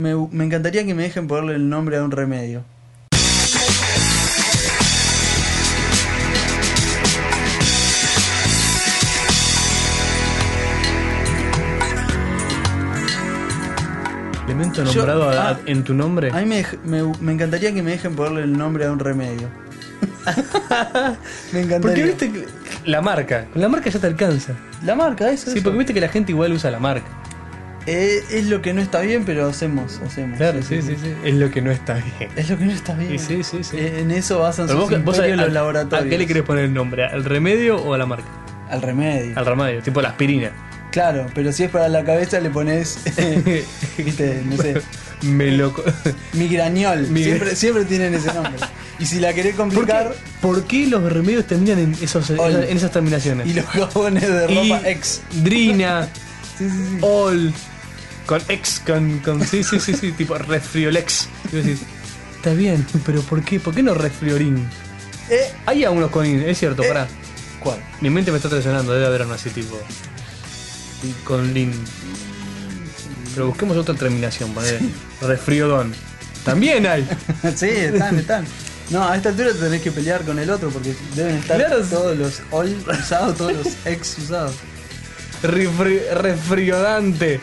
Me, me encantaría que me dejen ponerle el nombre a un remedio. Elemento Yo- nombrado a- ah, en tu nombre. A mí me, dej- me, me encantaría que me dejen ponerle el nombre a un remedio. me encantaría. Porque viste que la marca, con la marca ya te alcanza. La marca, eso. Sí, eso. porque viste que la gente igual usa la marca. Eh, es lo que no está bien, pero hacemos, hacemos. Claro, sí, sí, sí. Es lo que no está bien. Es lo que no está bien. Y sí, sí, sí. Eh, en eso basan Pero sus vos, vos los laboratorios. ¿A qué le querés poner el nombre? ¿Al remedio o a la marca? Al remedio. Al remedio, tipo la aspirina. Claro, pero si es para la cabeza le pones, viste, no sé, Me lo. co- migrañol. Migra- Siempre, siempre tienen ese nombre. Y si la querés ¿Por complicar, qué, por qué los remedios terminan en, esos, Ol. en esas terminaciones? y los jabones de ropa ex. Drina, Sí, sí, sí. All, con ex, con, con. Sí, sí, sí, sí, tipo resfriolex. Y vos decís, está bien, pero ¿por qué? ¿Por qué no resfriorin? Eh, Hay algunos con in, es cierto, Eh. pará. ¿Cuál? Mi mente me está traicionando, debe haber uno así tipo. Con lin. Pero busquemos otra terminación, poner resfriodón. También hay. sí, están, están. No, a esta altura tenés que pelear con el otro porque deben estar Claro. todos los all usados, todos los ex usados. Refri- resfriodante.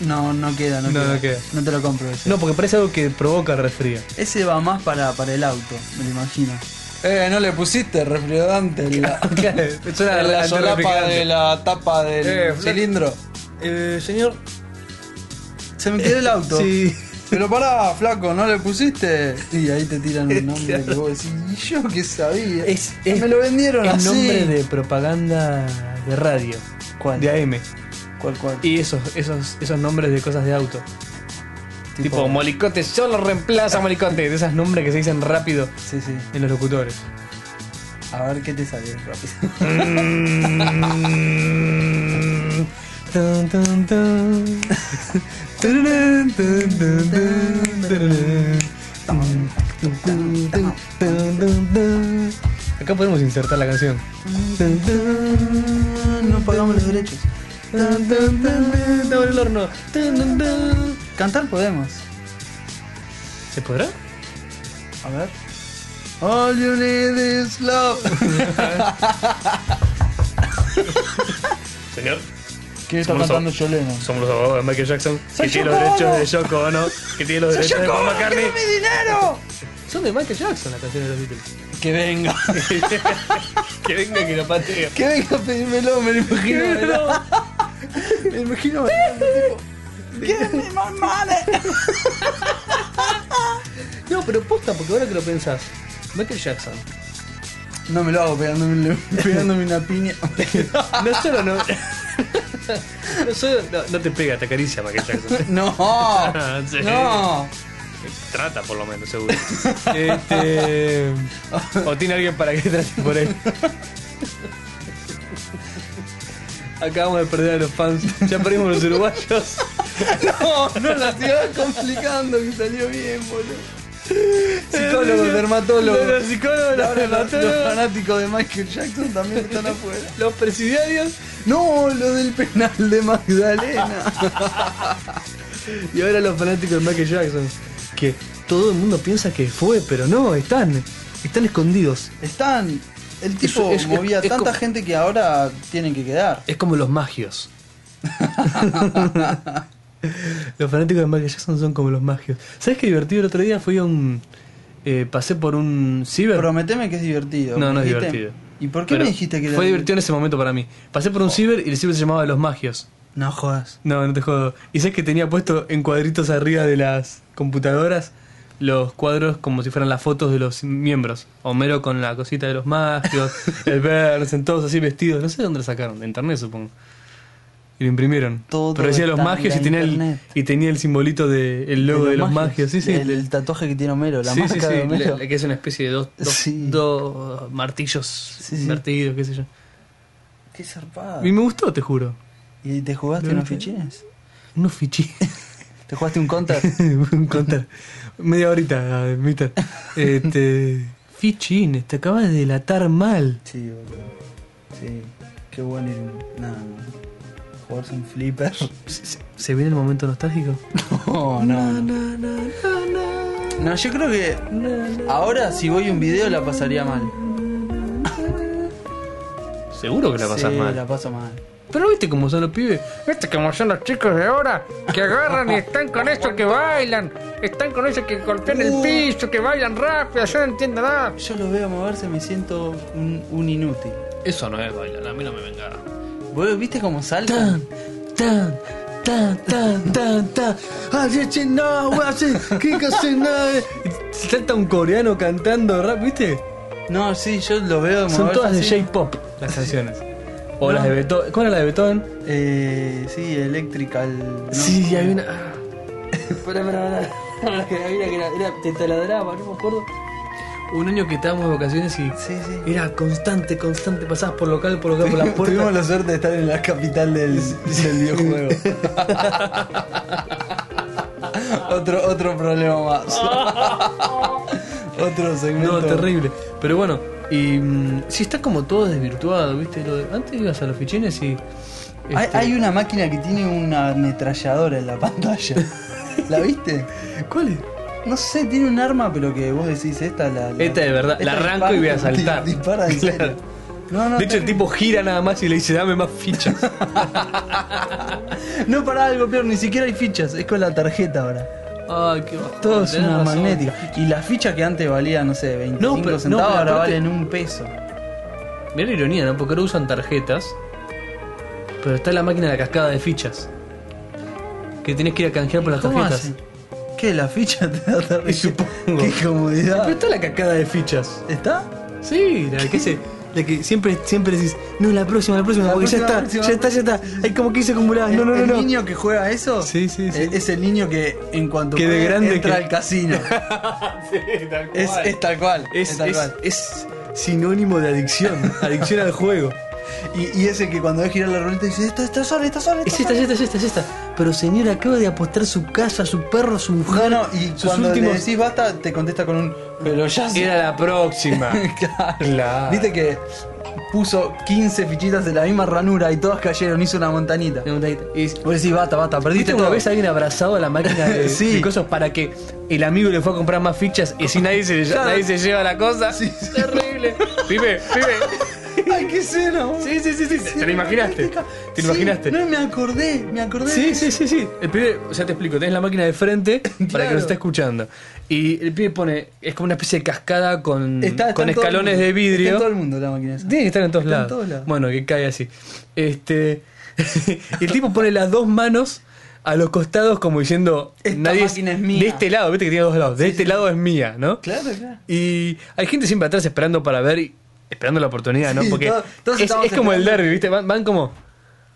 No, no queda, no, No, queda. no queda. No te lo compro ese. No, porque parece algo que provoca resfrío. Ese va más para, para el auto, me lo imagino. Eh, no le pusiste refrigerante en la, en la solapa de la tapa del Eh, cilindro. Eh, señor. Se me quedó el auto. Sí. Pero pará, flaco, ¿no le pusiste? Y ahí te tiran un nombre que vos decís, ¿y yo qué sabía? Es, me lo vendieron el así. nombre de propaganda de radio. ¿Cuál? De AM. Y esos, esos, esos nombres de cosas de auto. Tipo, Molicote solo reemplaza Molicote. De esos nombres que se dicen rápido Sí, sí. en los locutores. A ver qué te sale rápido. Acá podemos insertar la canción. No pagamos los derechos. Abre el horno. Cantar podemos. ¿Se podrá? A ver. All you need is love. Señor, ¿Quién está Somos- cantando Yoleno? somos los abogados de Michael Jackson. Que tiene los derechos de Yoko Ono. Que tiene los derechos de Paul McCartney. mi dinero! Son de Michael Jackson las canciones de los Beatles. Que venga. que venga que lo patee. que venga a pedírmelo, me lo imagino. Me imagino. Give me my money. No, pero posta, porque ahora que lo pensás, Michael Jackson. No me lo hago pegándome, pegándome una piña. No solo no. No, solo, no, no te pega, te acaricia Michael Jackson. No. Sí. No. Trata por lo menos, seguro. Este. O tiene alguien para que trate por él. Acabamos de perder a los fans. Ya perdimos los uruguayos. No, no la sigas complicando que salió bien, boludo. Psicólogo, dermatólogo. Los psicólogos, los los, los fanáticos de Michael Jackson también están afuera. los presidiarios. No, lo del penal de Magdalena. Y ahora los fanáticos de Michael Jackson. Que todo el mundo piensa que fue, pero no, están. Están escondidos. Están. El tipo Es- es- movía es tanta como- gente que ahora tienen que quedar. Es como los magios. los fanáticos de Michael Jackson son como los magios. ¿Sabes qué divertido el otro día? Fui a un. eh, pasé por un ciber. Prometeme que es divertido. No, no es divertido. ¿Y por qué Pero me dijiste que era Fue divertido en ese momento para mí. Pasé por un ciber y el ciber se llamaba Los Magios. No jodas. No, no te jodo. Y sabes que tenía puesto en cuadritos arriba de las computadoras los cuadros como si fueran las fotos de los miembros. Homero con la cosita de los magios, el Bernsen, todos así vestidos. No sé de dónde lo sacaron, de internet supongo. Y lo imprimieron. Todo Pero decía los magios y tenía, el, y tenía el simbolito del el logo de los, magios. Sí, sí. El, el tatuaje que tiene Homero, la sí, de Homero. La- que es una especie de dos, dos, dos martillos invertidos, qué sé yo. Qué zarpado. Y me gustó, te juro. ¿Y te jugaste ¿De unos fichines? Unos fichines. ¿Te jugaste un counter? un contar. Media horita, mister. Este. Fichines, te acabas de delatar mal. sí, boludo. Sí. Qué bueno. ir- No, no. jugarse un flipper. ¿Se, se- se viene el momento nostálgico? No, no, no. No, yo creo que ahora si voy a un video la pasaría mal. Seguro que la pasas Sí, mal. la paso mal. Pero viste cómo son los pibes. ¿Viste cómo son los chicos de ahora? Que agarran y están con eso que bailan. Están con eso que golpean el Uh. piso, que bailan rápido. Yo no entiendo nada. Yo los veo moverse, me siento un, un inútil. Eso no es bailar, a mí no me venga. ¿Vos viste cómo saltan? tan, tan, tan, tan, tan. Salta un coreano cantando rap, ¿viste? No, sí, yo los veo moverse Son todas de así. J-pop las canciones. O No. las de Beethoven. ¿Cuál era la de Beethoven? Eh, sí, Electrical. ¿no? Sí, hay una. Espera, espera, espera. Había una que era, era te taladraba, no me acuerdo. Un año que estábamos de vacaciones y Sí, sí. era constante, constante. Pasabas por local, por local, por las Tuvimos puertas. la suerte de estar en la capital del, del videojuego. otro, otro problema más. otro segmento. No, terrible. Pero bueno, y mm, sí está como todo desvirtuado, ¿viste? Lo de- antes ibas a los fichines y. Hay, este, hay una máquina que tiene una ametralladora en la pantalla. ¿La viste? ¿Cuál es? No sé, tiene un arma, pero que vos decís, esta la. la- Esta de verdad, la arranco y voy a dispara- saltar. Dispara en Claro. serio. No, no, de hecho, el tipo gira nada más y le dice, dame más fichas. No, para algo peor, ni siquiera hay fichas, es con la tarjeta ahora. Ay, qué bajón. Todo es una razón. magnética. Y la ficha que antes valía, no sé, 25 No, pero- no, centavos, pero ahora aparte- valen un peso. Mirá la ironía, ¿no? Porque ahora usan tarjetas, pero está la máquina de la cascada de fichas. Que tenés que ir a canjear por las ¿Cómo tarjetas. hacen? ¿Qué? ¿La ficha te da tarjeta? Y supongo. Qué comodidad. Pero está la cascada de fichas. ¿Está? Sí, la que se. La que siempre, siempre decís, no, la próxima, la próxima, La porque próxima, ya está, próxima, ya está, ya está. Hay como 15 acumuladas. No, no, no, el no. niño que juega eso Sí, sí, sí. eh, es el niño que en cuanto Que de grande entra que- al casino. Sí, tal es, cual. es tal cual. Es, Es, tal es- cual. es sinónimo de adicción. adicción al juego. Y, y ese que cuando ve girar la ruleta dice, esta, esta sola, esta sola, Es esta sola. es esta, es esta, es esta. Pero señora, acaba de apostar su casa, su perro, su mujer. No, no, y sus cuando últimos- le decís basta, te contesta con un. Pero ya sé". Era la próxima. Claro. Claro. Viste que puso 15 fichitas de la misma ranura y todas cayeron, hizo una montanita. Y- Vos decís, basta, basta, ¿Viste perdiste una vez a alguien abrazado a la máquina de, Sí. de cosas para que el amigo le fue a comprar más fichas y si nadie se, nadie se lleva la cosa? Sí, sí. Terrible. Pibe, pibe. Ay, qué boludo. Sí, sí, sí, sí. ¿Te lo imaginaste? ¿Te lo imaginaste? No, me acordé, me acordé. Sí, sí, sí, sí. El pibe, ya te explico, tenés la máquina de frente para que nos esté escuchando. Y el pibe pone, es como una especie de cascada con, Está- está con en escalones de vidrio. Está en todo el mundo la máquina esa. Tiene que estar en todos, Está en lados. todos lados. Bueno, que cae así. Este. y el tipo pone las dos manos a los costados como diciendo. Esta nadie máquina es mía". De este lado, viste que tiene dos lados. De este lado es mía, ¿no? Claro, claro. Y hay gente siempre atrás esperando para ver y esperando la oportunidad, ¿no? Sí, Porque todos- todos es, como el derby, ¿viste? Van, van como.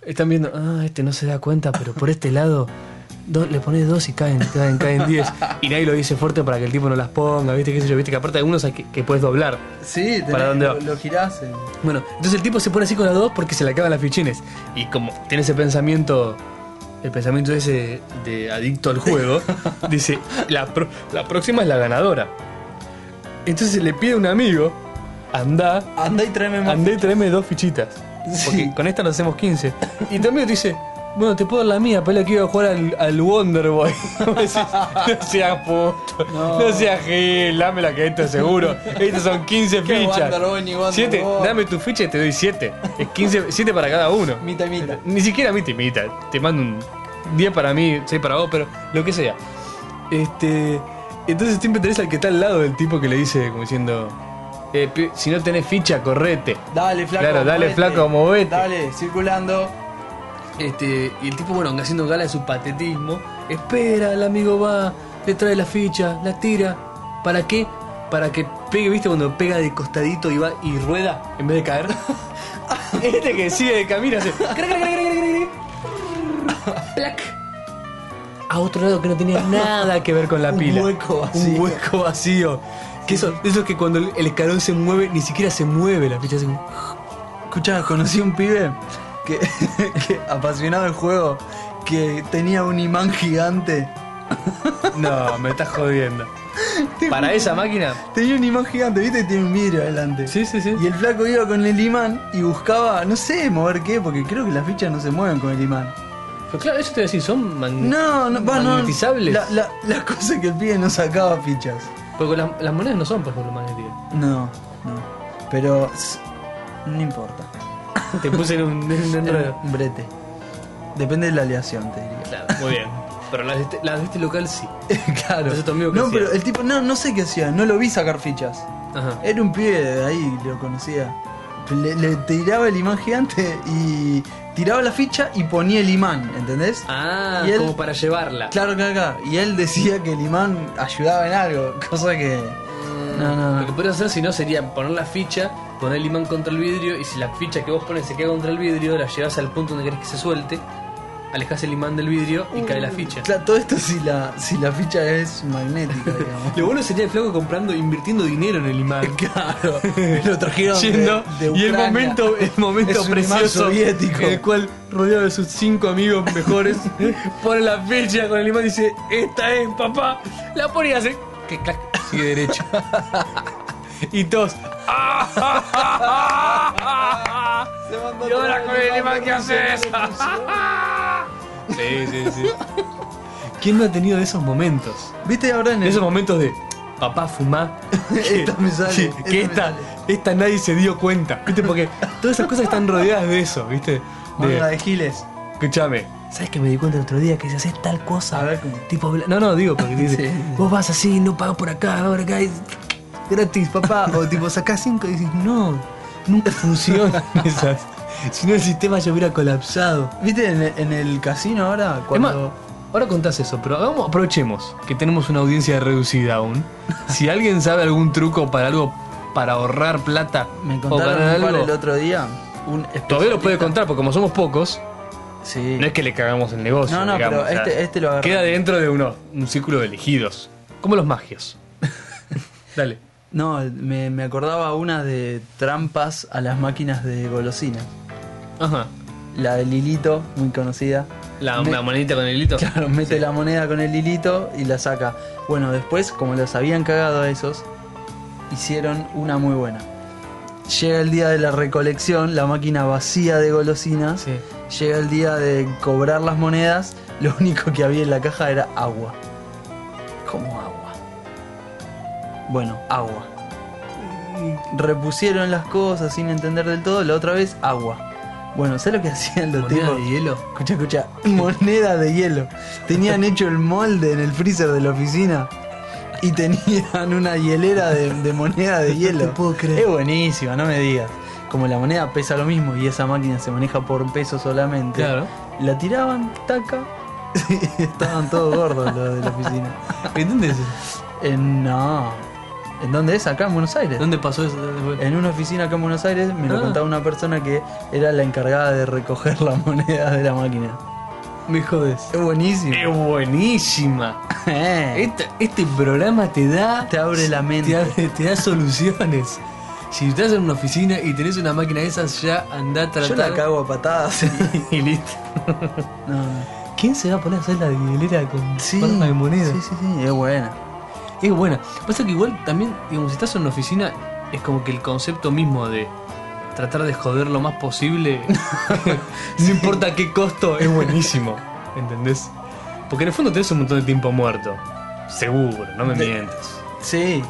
Están viendo, ah, este no se da cuenta, pero por este lado. do- le pones dos y caen, caen, caen diez. Y nadie lo dice fuerte para que el tipo no las ponga, ¿viste? ¿Qué sé yo? ¿Viste? Que aparte hay unos hay que, que puedes doblar. Sí, ¿Para dónde lo, lo girás. en- Bueno, entonces el tipo se pone así con las dos porque se le acaban las fichines. Y como tiene ese pensamiento, el pensamiento ese de adicto al juego, dice, la, pro- la próxima es la ganadora. Entonces le pide a un amigo, anda, Andá y tráeme más. anda y tráeme dos fichitas. Porque Sí. con esta nos hacemos 15. Y también te dice, bueno, te puedo dar la mía, pero la que iba a jugar al, al Wonder Boy. No seas puto, no, No. seas gil, dame la que esto es seguro. Estos son 15 Qué fichas. Siete, dame tu ficha y te doy 7. Es 15, 7 para cada uno. Mita y mita. Ni siquiera mi timita. Te mando un 10 para mí, 6 para vos, pero lo que sea. Este. Entonces siempre tenés al que está al lado del tipo que le dice, como diciendo. Eh, si no tenés ficha, correte. Dale, flaco. Claro, dale, movete. flaco, movete. Dale, circulando. Este, y el tipo, bueno, haciendo gala de su patetismo, espera, el amigo va, le trae la ficha, la tira. ¿Para qué? Para que pegue, ¿viste? Cuando pega de costadito y va y rueda en vez de caer. este que sigue de camino hace. Plac. A otro lado que no tenía nada que ver con la Un pila. hueco vacío. Un hueco vacío. Que eso, eso es que cuando el escalón se mueve, ni siquiera se mueve la ficha. Así como- Escuchá, conocí un pibe que, que apasionado del juego, que tenía un imán gigante. No, me estás jodiendo. Para esa máquina. Tenía un imán gigante, viste tiene un vidrio adelante. Sí, sí, sí. Y el flaco iba con el imán y buscaba, no sé mover qué, porque creo que las fichas no se mueven con el imán. Pero claro, eso te voy a decir, son man- No, no, va, no. magnetizables. La, la, la cosa es que el pibe no sacaba fichas. Porque las, las monedas no son, por ejemplo, magnéticas. No, no. Pero no importa. Te puse en un, en un enredo. Un brete. Depende de la aleación, te diría. Claro, muy bien. Pero las de este, las de este local sí. claro. Ese es tu amigo no, hacía. pero el tipo, no, no sé qué hacía, no lo vi sacar fichas. Ajá. Era un pibe de ahí, lo conocía. Le, le tiraba el imán gigante y tiraba la ficha y ponía el imán, ¿entendés? Ah, Y él- como para llevarla. Claro, claro, claro. Y él decía que el imán ayudaba en algo, cosa que. No, no, Lo que no. podrías hacer si no sería poner la ficha, poner el imán contra el vidrio y si la ficha que vos pones se queda contra el vidrio, la llevas al punto donde querés que se suelte, alejas el imán del vidrio y cae la ficha. Claro, todo esto si la, si la ficha es magnética, digamos. Lo bueno sería el flaco comprando, invirtiendo dinero en el imán. Claro, lo trajeron de- Yendo, de y el momento, el momento Es un imán precioso soviético. en el cual rodeado de sus cinco amigos mejores pone la ficha con el imán y dice esta es papá la pone y hace que clac, sigue derecho y todos y ahora con el imán qué haces sí sí sí ¿quién no ha tenido de esos momentos? ¿Viste ahora en el, esos momentos de papá fumá Esta me sale, Sí, esta que me esta, sale. esta nadie se dio cuenta, ¿viste? Porque todas esas cosas están rodeadas de eso, ¿viste? De, de Giles? escúchame, ¿sabes que me di cuenta el otro día que si haces tal cosa? A ver, ¿cómo? Tipo, no, no, digo, porque dice, Sí. vos vas así, no pagas por acá, ahora acá, y gratis, papá. O tipo, sacás cinco y dices, no, nunca funcionan esas. Si no, el sistema ya hubiera colapsado. ¿Viste en el, en el casino ahora? Cuando. ahora contás eso, pero hagamos- aprovechemos que tenemos una audiencia reducida aún. Si alguien sabe algún truco para algo, para ahorrar plata Me contaron algo, el otro día. Un todavía lo puede contar, porque como somos pocos, Sí. no es que le cagamos el negocio. No, no, digamos, pero este, este lo. Queda dentro de uno, un círculo de elegidos. Como los magios. Dale. No, me, me acordaba una de trampas a las máquinas de golosinas. Ajá. La de Lilito, muy conocida. La, Me- la monedita con el hilito. Claro, mete la moneda con el hilito y la saca. Bueno, después, como los habían cagado a esos, hicieron una muy buena. Llega el día de la recolección, la máquina vacía de golosinas. Sí. Llega el día de cobrar las monedas, lo único que había en la caja era agua. ¿Cómo agua? Bueno, agua. Repusieron las cosas sin entender del todo, la otra vez agua. Bueno, ¿sabes lo que hacían los ¿Moneda tipos? de hielo? Escucha, escucha, moneda de hielo. Tenían hecho el molde en el freezer de la oficina y tenían una hielera de, de moneda de hielo. te puedo creer. Es buenísima, no me digas. Como la moneda pesa lo mismo y esa máquina se maneja por peso solamente. Claro. La tiraban, taca. y estaban todos gordos los de la oficina. ¿En dónde es? En, no. ¿En dónde es? Acá en Buenos Aires. ¿Dónde pasó eso? En una oficina acá en Buenos Aires me lo Ah. contaba una persona que era la encargada de recoger las monedas de la máquina. Me jodes. Es buenísimo. Es buenísima. Eh. Este, este programa te da. Te abre la mente. Te, abre- te da soluciones. Si estás en una oficina y tenés una máquina de esas, ya andá a tratar. Yo la cago a patadas. y listo. No, no. ¿Quién se va a poner a hacer la hielera con Sí, forma de moneda? sí, sí, sí, es buena. Es buena. Pasa que igual también, digamos, si estás en una oficina, es como que el concepto mismo de tratar de joder lo más posible, no importa qué costo, es buenísimo. ¿Entendés? Porque en el fondo tenés un montón de tiempo muerto. Seguro, no me mientas. Sí,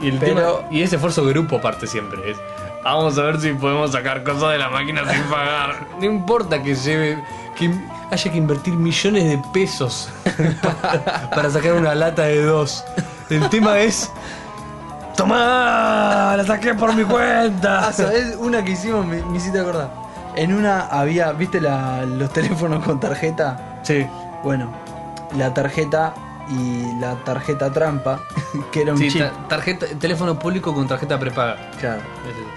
Y, el Pero- tema- y ese esfuerzo grupo aparte siempre es. Vamos a ver si podemos sacar cosas de la máquina sin pagar. No importa que lleve. Que haya que invertir millones de pesos para, para sacar una lata de dos. El tema es. ¡Tomá! ¡La saqué por mi cuenta! Ah, ¿sabes? Una que hicimos me, me hiciste acordar. En una había, ¿viste la- los teléfonos con tarjeta? Sí. Bueno, la tarjeta y la tarjeta trampa, que era un Sí, chip. ta- tarjeta, teléfono público con tarjeta prepaga. Claro.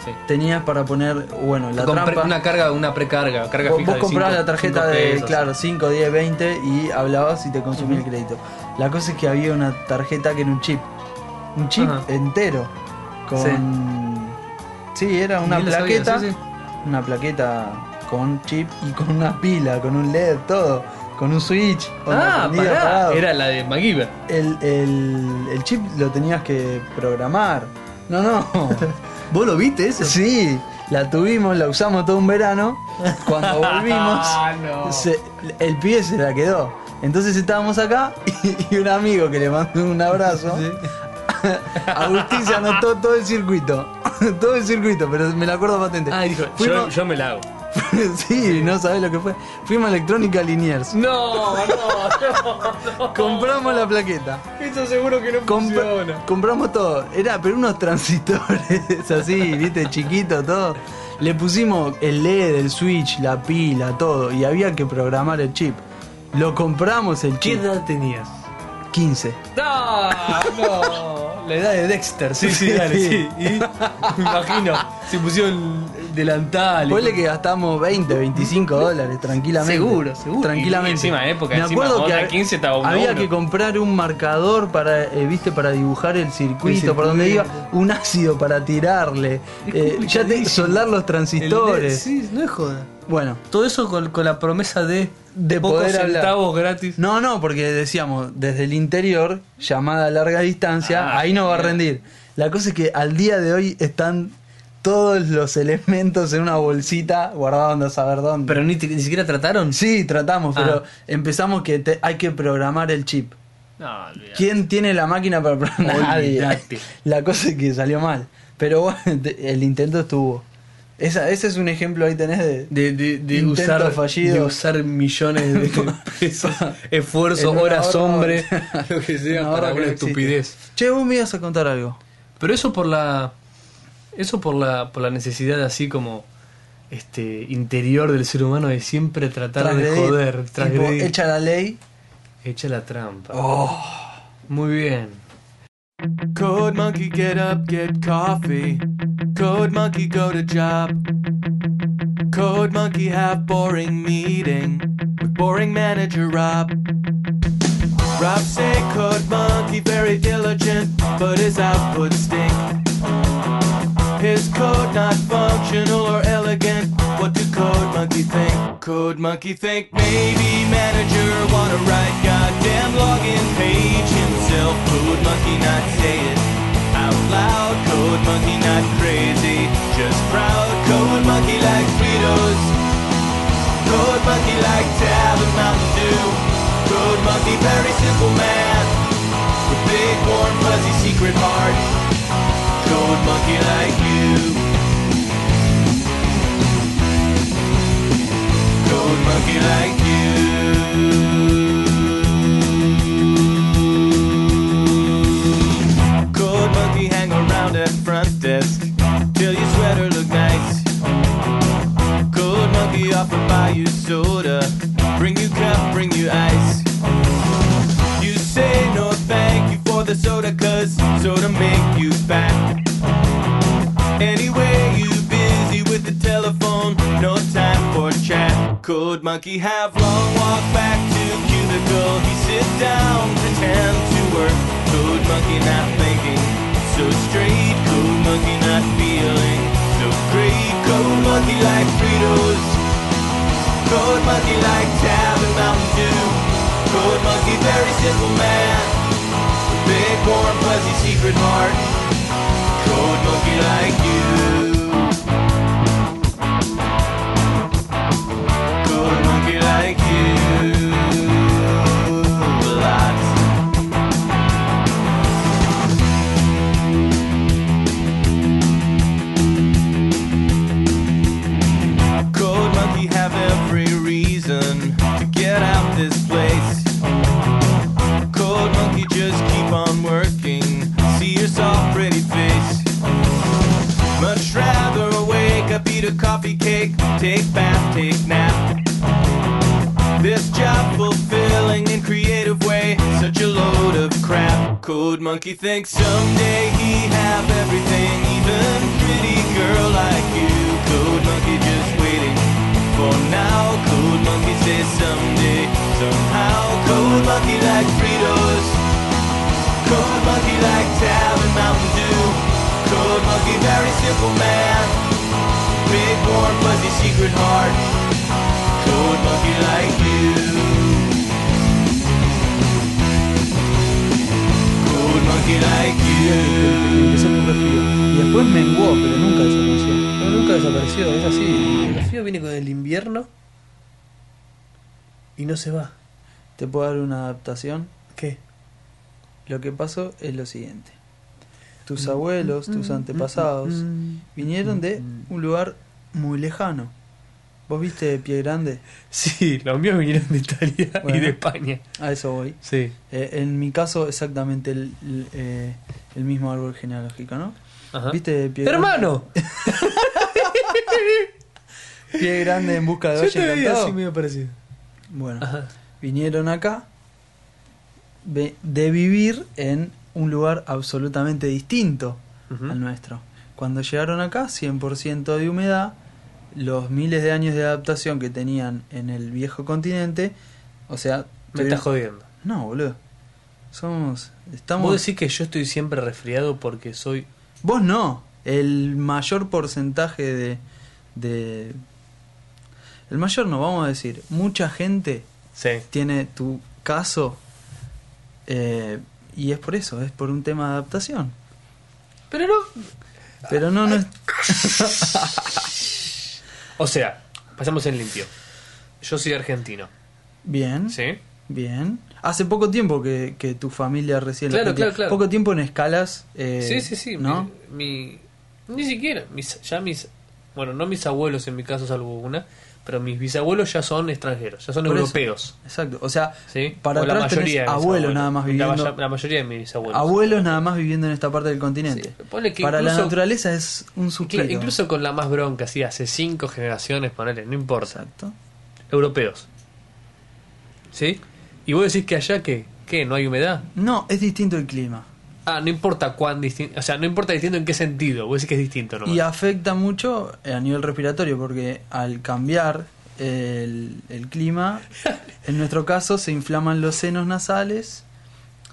Sí. Tenías para poner, bueno, la trampa. una carga, una precarga, carga Vos, fija vos de comprabas cinco- la tarjeta de, pesos. claro, 5, 10, 20 y hablabas y te consumía el crédito. La cosa es que había una tarjeta que era un chip. Un chip Ajá. entero. Con. Sí, era una sabía, plaqueta. Una plaqueta con chip y con una pila, con un LED, todo. Con un switch. Ah, prendido, pará. apagado. Era la de MacGyver. el, el, el chip lo tenías que programar. No, no. ¿Vos lo viste eso? Sí, la tuvimos, la usamos todo un verano. Cuando volvimos, Ah, no. se- el pibe se la quedó. Entonces estábamos acá y, y un amigo que le mandó un abrazo. Agustín se anotó todo el circuito. Todo el circuito, pero me la acuerdo patente. Ah, dijo, yo, yo me la hago. sí, no sabés lo que fue. Fuimos a Electrónica Liniers. No, no, no, no. Compramos la plaqueta. Eso seguro que no funciona. compramos todo. Era, pero unos transistores así, viste, chiquito, todo. Le pusimos el LED, el switch, la pila, todo. Y había que programar el chip. Lo compramos el ¿Qué chip. edad tenías? 15. No, no. La edad de Dexter, sí, sí, dale, sí. Y me imagino, se pusieron delantal. Ponle que gastamos 20, 25 dólares tranquilamente. Seguro, seguro. Tranquilamente. Y encima época, Me encima, acuerdo que onda ha- 15 estaba había uno. que comprar un marcador para, eh, viste, para dibujar el circuito, El por donde iba, circuito. un ácido para tirarle, eh, ya te, soldar los transistores. Sí, no es joda. Bueno, Todo eso con, con la promesa de, De pocos poder hablar. centavos gratis. No, no, porque decíamos, desde el interior, llamada a larga distancia, Ah, ahí no va a rendir. La cosa es que al día de hoy están todos los elementos en una bolsita guardados a saber dónde. Pero ni, ni siquiera trataron. sí, tratamos, pero Ah. empezamos que te- hay que programar el chip. No. ¿Quién tiene la máquina para programar? Nadie. La cosa es que salió mal. Pero bueno, te- el intento estuvo. Esa, ese es un ejemplo ahí tenés de, De, de, de Intento usar, fallido. de usar millones de pesos, esfuerzo, En un horas, ahorro- hombre, lo que sea, para una no estupidez. Che, vos me ibas a contar algo. Pero eso por la. Eso por la, por la necesidad así como este interior del ser humano de siempre tratar de Transgredir. joder, Tipo, transgredir. echa la ley. Echa la trampa. Oh. Muy bien. Code monkey, get up, get coffee. Code monkey, go to job. Code monkey, have boring meeting with boring manager Rob. Rob say code monkey very diligent, but his output stink. His code not functional or elegant. What do code monkey think? Code monkey think maybe manager wanna write goddamn login page himself. Code monkey not say it out loud. Code monkey not crazy, just proud. Code monkey like Fritos. Code monkey like Tab and Mountain Dew. Code monkey very simple man with big warm fuzzy secret heart. Code monkey like you. Code monkey like simple Y después menguó, pero nunca desapareció. No, nunca desapareció, es así. El frío viene con el invierno y no se va. ¿Te puedo dar una adaptación? ¿Qué? Lo que pasó es lo siguiente. Mm, Tus abuelos, tus antepasados, vinieron de un lugar muy lejano. ¿Vos viste Pie Grande? Sí, los míos vinieron de Italia y de España. A eso voy. Sí. Eh, en mi caso, exactamente el, el, eh, el mismo árbol genealógico, ¿no? Ajá. ¿Viste Pie Grande? ¡Hermano! Pie Grande en busca de Yo te veía así medio parecido. Bueno, Ajá. vinieron acá de vivir en un lugar absolutamente distinto al nuestro. Cuando llegaron acá, 100% de humedad, los miles de años de adaptación que tenían en el viejo continente, o sea... Me estás jodiendo. No, boludo. Somos... Estamos... ¿Vos decís que yo estoy siempre resfriado porque soy... Vos no. El mayor porcentaje de, de... El mayor no, vamos a decir. Mucha gente Sí. tiene tu caso eh, y es por eso, es por un tema de adaptación. Pero no... Pero no, no es... O sea, pasamos en limpio. Yo soy argentino. Bien, ¿Sí? bien. Hace poco tiempo que, que tu familia recién la Claro, claro, claro. Poco tiempo en escalas. eh, sí, sí, sí. ¿No? Mi, mi- ni siquiera. Mis, ya mis... Bueno, no mis abuelos en mi caso, salvo una. Pero mis bisabuelos ya son extranjeros. Ya son Por eso. europeos. Exacto. O sea, ¿Sí? para O la atrás tenés mayoría de mis abuelos nada más La viviendo. La, mayoría de mis abuelos. abuelos nada más viviendo en esta parte del continente. Sí, ponle que para la naturaleza es un suspiro. incluso con la más bronca, sí, hace cinco generaciones, ponele, no importa. Exacto. Europeos. ¿Sí? Y vos decís que allá, ¿qué? ¿Qué? ¿No hay humedad? No, es distinto el clima. Ah, no importa cuán distinto. O sea, no importa distinto en qué sentido. Vos decís que es distinto, ¿no? Y afecta mucho a nivel respiratorio porque al cambiar el, el clima, en nuestro caso se inflaman los senos nasales,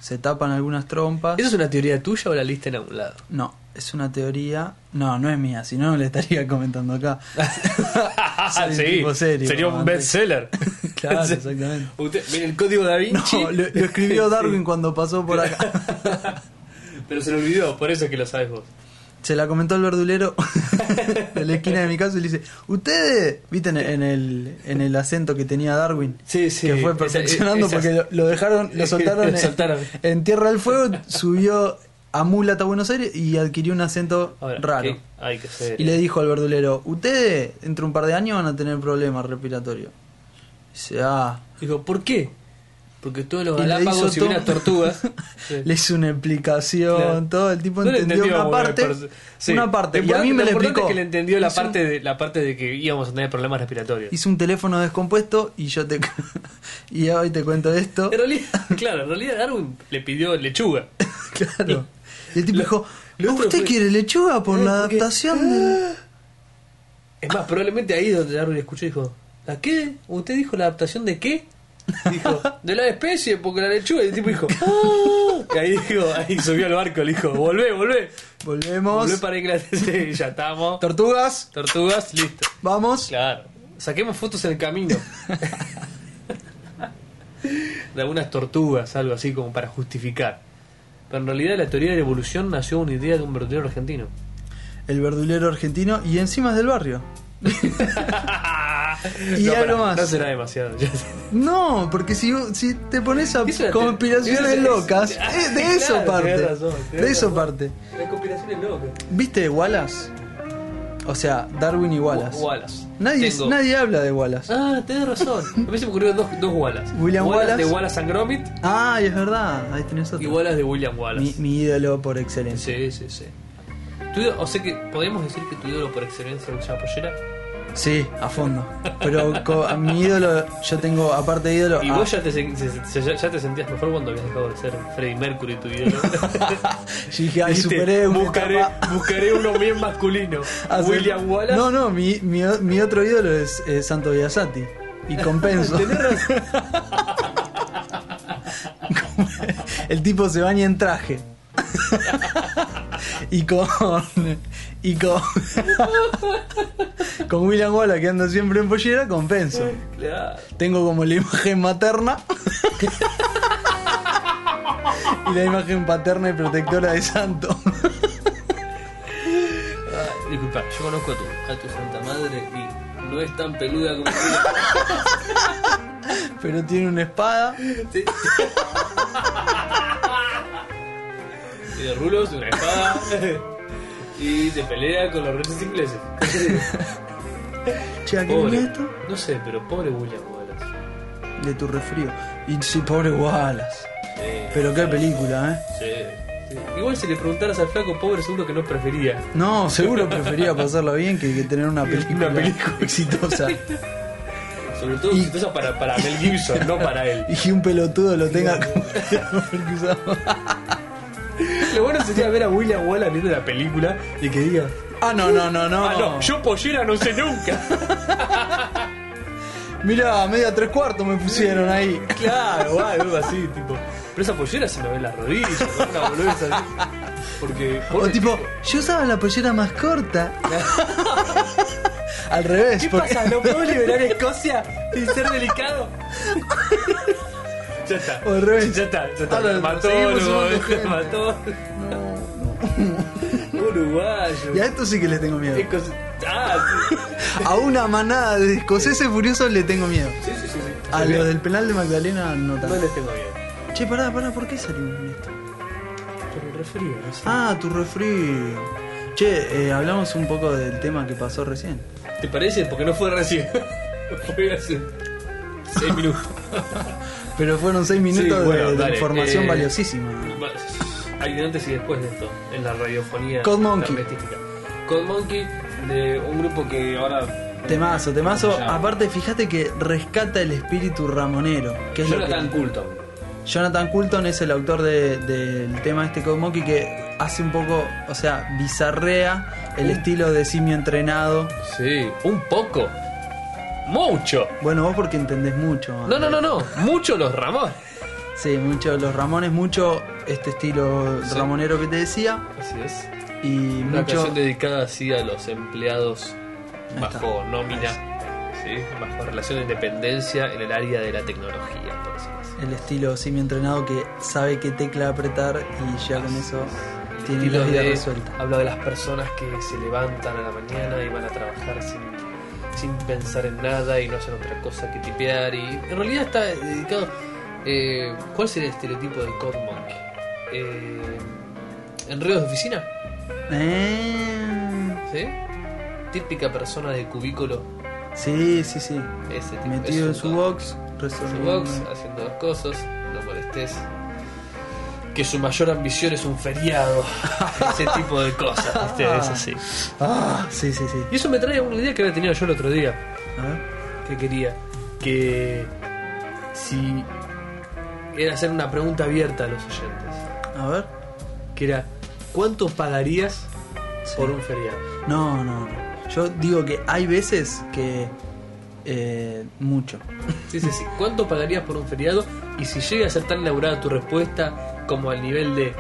se tapan algunas trompas. ¿Eso es una teoría tuya o la lista en algún lado? No, es una teoría... No, no es mía, si no, no le estaría comentando acá. Soy sí, tipo serio, sería un bestseller. Claro, exactamente. Usted, mire el código da Vinci. No, lo, lo escribió Sí. Darwin cuando pasó por acá. Pero se lo olvidó, por eso es que lo sabes vos. Se la comentó el verdulero de la esquina de mi casa y le dice, ustedes, viste en en el, en el acento que tenía Darwin, Sí, sí. que fue perfeccionando esa- porque lo, dejaron, lo soltaron, Lo en- soltaron. En, Tierra del Fuego, subió a Mula hasta Buenos Aires y adquirió un acento Ahora, raro. ¿qué? Hay que ser. Y le dijo al verdulero, ustedes entre un par de años van a tener problemas respiratorios. Dice, ah, Dijo, ¿por qué? Porque todos los galápagos todo- tortugas. Sí. le hizo una explicación, Claro. todo, el tipo No entendió entendió, una parte, sí. una parte, y a mí me lo explicó. es que le entendió la Hizo parte de la parte de que íbamos a tener problemas respiratorios. hizo un teléfono descompuesto y yo te y hoy te cuento esto En realidad, claro, en realidad Darwin le pidió lechuga. claro y el tipo Lo- dijo lo ¿usted fue- quiere lechuga por Eh, la porque- adaptación del-?" Es más, probablemente ahí donde Darwin escuchó dijo, ¿la qué? ¿Usted dijo la adaptación de qué? Dijo, de la especie, porque la lechuga. Y el tipo dijo, "Ah". Y ahí dijo, ahí subió al barco, le dijo, volvé, volvé. volvemos Volvé para Inglaterra. Sí, ya estamos. tortugas Tortugas, listo. vamos Claro. Saquemos fotos en el camino. de algunas tortugas, algo así como para justificar. Pero en realidad la teoría de la evolución nació de una idea de un verdulero argentino. el verdulero argentino y encima es del barrio Y No, algo más. No será demasiado. no porque si, si te pones a Eso es- conspiraciones eso locas eh, de eso claro, parte razón, de eso razón. parte La conspiración es loca. ¿viste Wallace? o sea Darwin y Wallace Wallace. nadie, Tengo- nadie habla de Wallace Ah, tenés razón. A mí se me ocurrieron dos, dos Wallace. William Wallace Wallace. de Wallace and Gromit Ah, y es verdad, ahí tenés otro. y Wallace de William Wallace. Mi, mi ídolo por excelencia. Sí, sí, sí. O sea que podemos decir que tu ídolo por excelencia es el Chapollera. Sí, a fondo. Pero co- a mi ídolo, yo tengo, aparte de ídolo. Y ah, vos ya te, ya, ya te sentías mejor cuando habías dejado de ser Freddie Mercury tu ídolo. yo dije, ay, superé buscaré, buscaré uno bien masculino. Hace- William Wallace. No, no, mi, mi, mi otro ídolo es eh, Santo Biasati. Y compenso. El tipo se baña en traje. Y con. Y con. con William Wallace que anda siempre en pollera, compenso. Claro. Tengo como la imagen materna. y la imagen paterna y protectora de Santo. Ay, disculpa, yo conozco a tu, a tu santa madre y no es tan peluda como tú. Pero tiene una espada. Sí. Tiene rulos, una espada y se pelea con los reyes ingleses. Che, ¿a qué Pobre. venía esto? No sé, pero pobre William Wallace. De tu resfrío. Y sí, pobre Wallace. Sí, Pero qué película, ¿eh? sí, sí. Igual si le preguntaras al flaco pobre seguro que no prefería. No, seguro prefería pasarlo bien que, que tener una película, Una película. exitosa. Sobre todo Y- exitosa para, para Mel Gibson, no para él. Y que un pelotudo lo tenga como Lo bueno sería ver a William Wallace viendo la película y que diga, Ah, no, no, no, no. ah no, yo pollera no sé nunca. Mirá, media tres cuartos me pusieron ahí. Claro, algo así, tipo. Pero esa pollera se me ve en las rodillas, ¿no? una boludez así. Porque. O tipo, yo usaba la pollera más corta. Al revés, ¿Qué porque- pasa? ¿No puedo liberar Escocia sin ser delicado? ya está. O al revés. Ya está, ya está. Ahora, mató, seguimos lo- sumando gente. mató. Uruguayo. Y a esto sí que le tengo miedo. Ah, sí. A una manada de escoceses furiosos le tengo miedo. Sí, sí, sí. sí. A los del penal de Magdalena no No tanto. les tengo miedo. Che, pará, pará, ¿por qué salimos en esto? Por el resfrío, no sé. Ah, tu refrío. Che, eh, hablamos un poco del tema que pasó recién. ¿Te parece? Porque no fue recién. fue hace 6 minutos. Pero fueron seis minutos Sí, bueno, de, de información eh, valiosísima. Hay un antes y después de esto, en la radiofonía. Code Monkey. Code Monkey, de un grupo que ahora. Temazo, temazo. Aparte, fíjate que rescata el espíritu ramonero. Que es lo Jonathan que... Coulton. Jonathan Coulton es el autor de- del tema este Code Monkey que hace un poco, o sea, bizarrea el estilo de simio entrenado. Sí, un poco. Mucho. Bueno, vos porque entendés mucho. No, no, no, no. Mucho los Ramones. Sí, mucho los Ramones, mucho este estilo Sí. ramonero que te decía. Así es. Y Una mucho. canción dedicada así a los empleados Ahí bajo está. nómina, ¿sí? bajo relación de dependencia en el área de la tecnología, por decirlo así. El estilo simio entrenado que sabe qué tecla apretar y ya con eso tiene la vida de- resuelta. Habla de las personas que se levantan a la mañana y van a trabajar sin, sin pensar en nada y no hacen otra cosa que tipear. Y en realidad está dedicado. eh, ¿Cuál sería el estereotipo de Code Monkey? Eh, ¿Enredos de oficina? Eh, ¿Sí? Típica persona de cubículo. sí, sí, sí. Ese tipo Metido en su box, su resolviendo. box, haciendo dos cosas, no molestes. Que su mayor ambición es un feriado. Ese tipo de cosas, ¿viste? Es así. Ah, sí, sí, sí. Y eso me trae a una idea que había tenido yo el otro día. A ver. Que quería. Que si era hacer una pregunta abierta a los oyentes. A ver. Que era, ¿cuánto pagarías Sí. por un feriado? No, no, no. Yo digo que hay veces que. Eh, mucho. Sí, sí, sí. ¿Cuánto pagarías por un feriado? Y si llega a ser tan elaborada tu respuesta como al nivel de.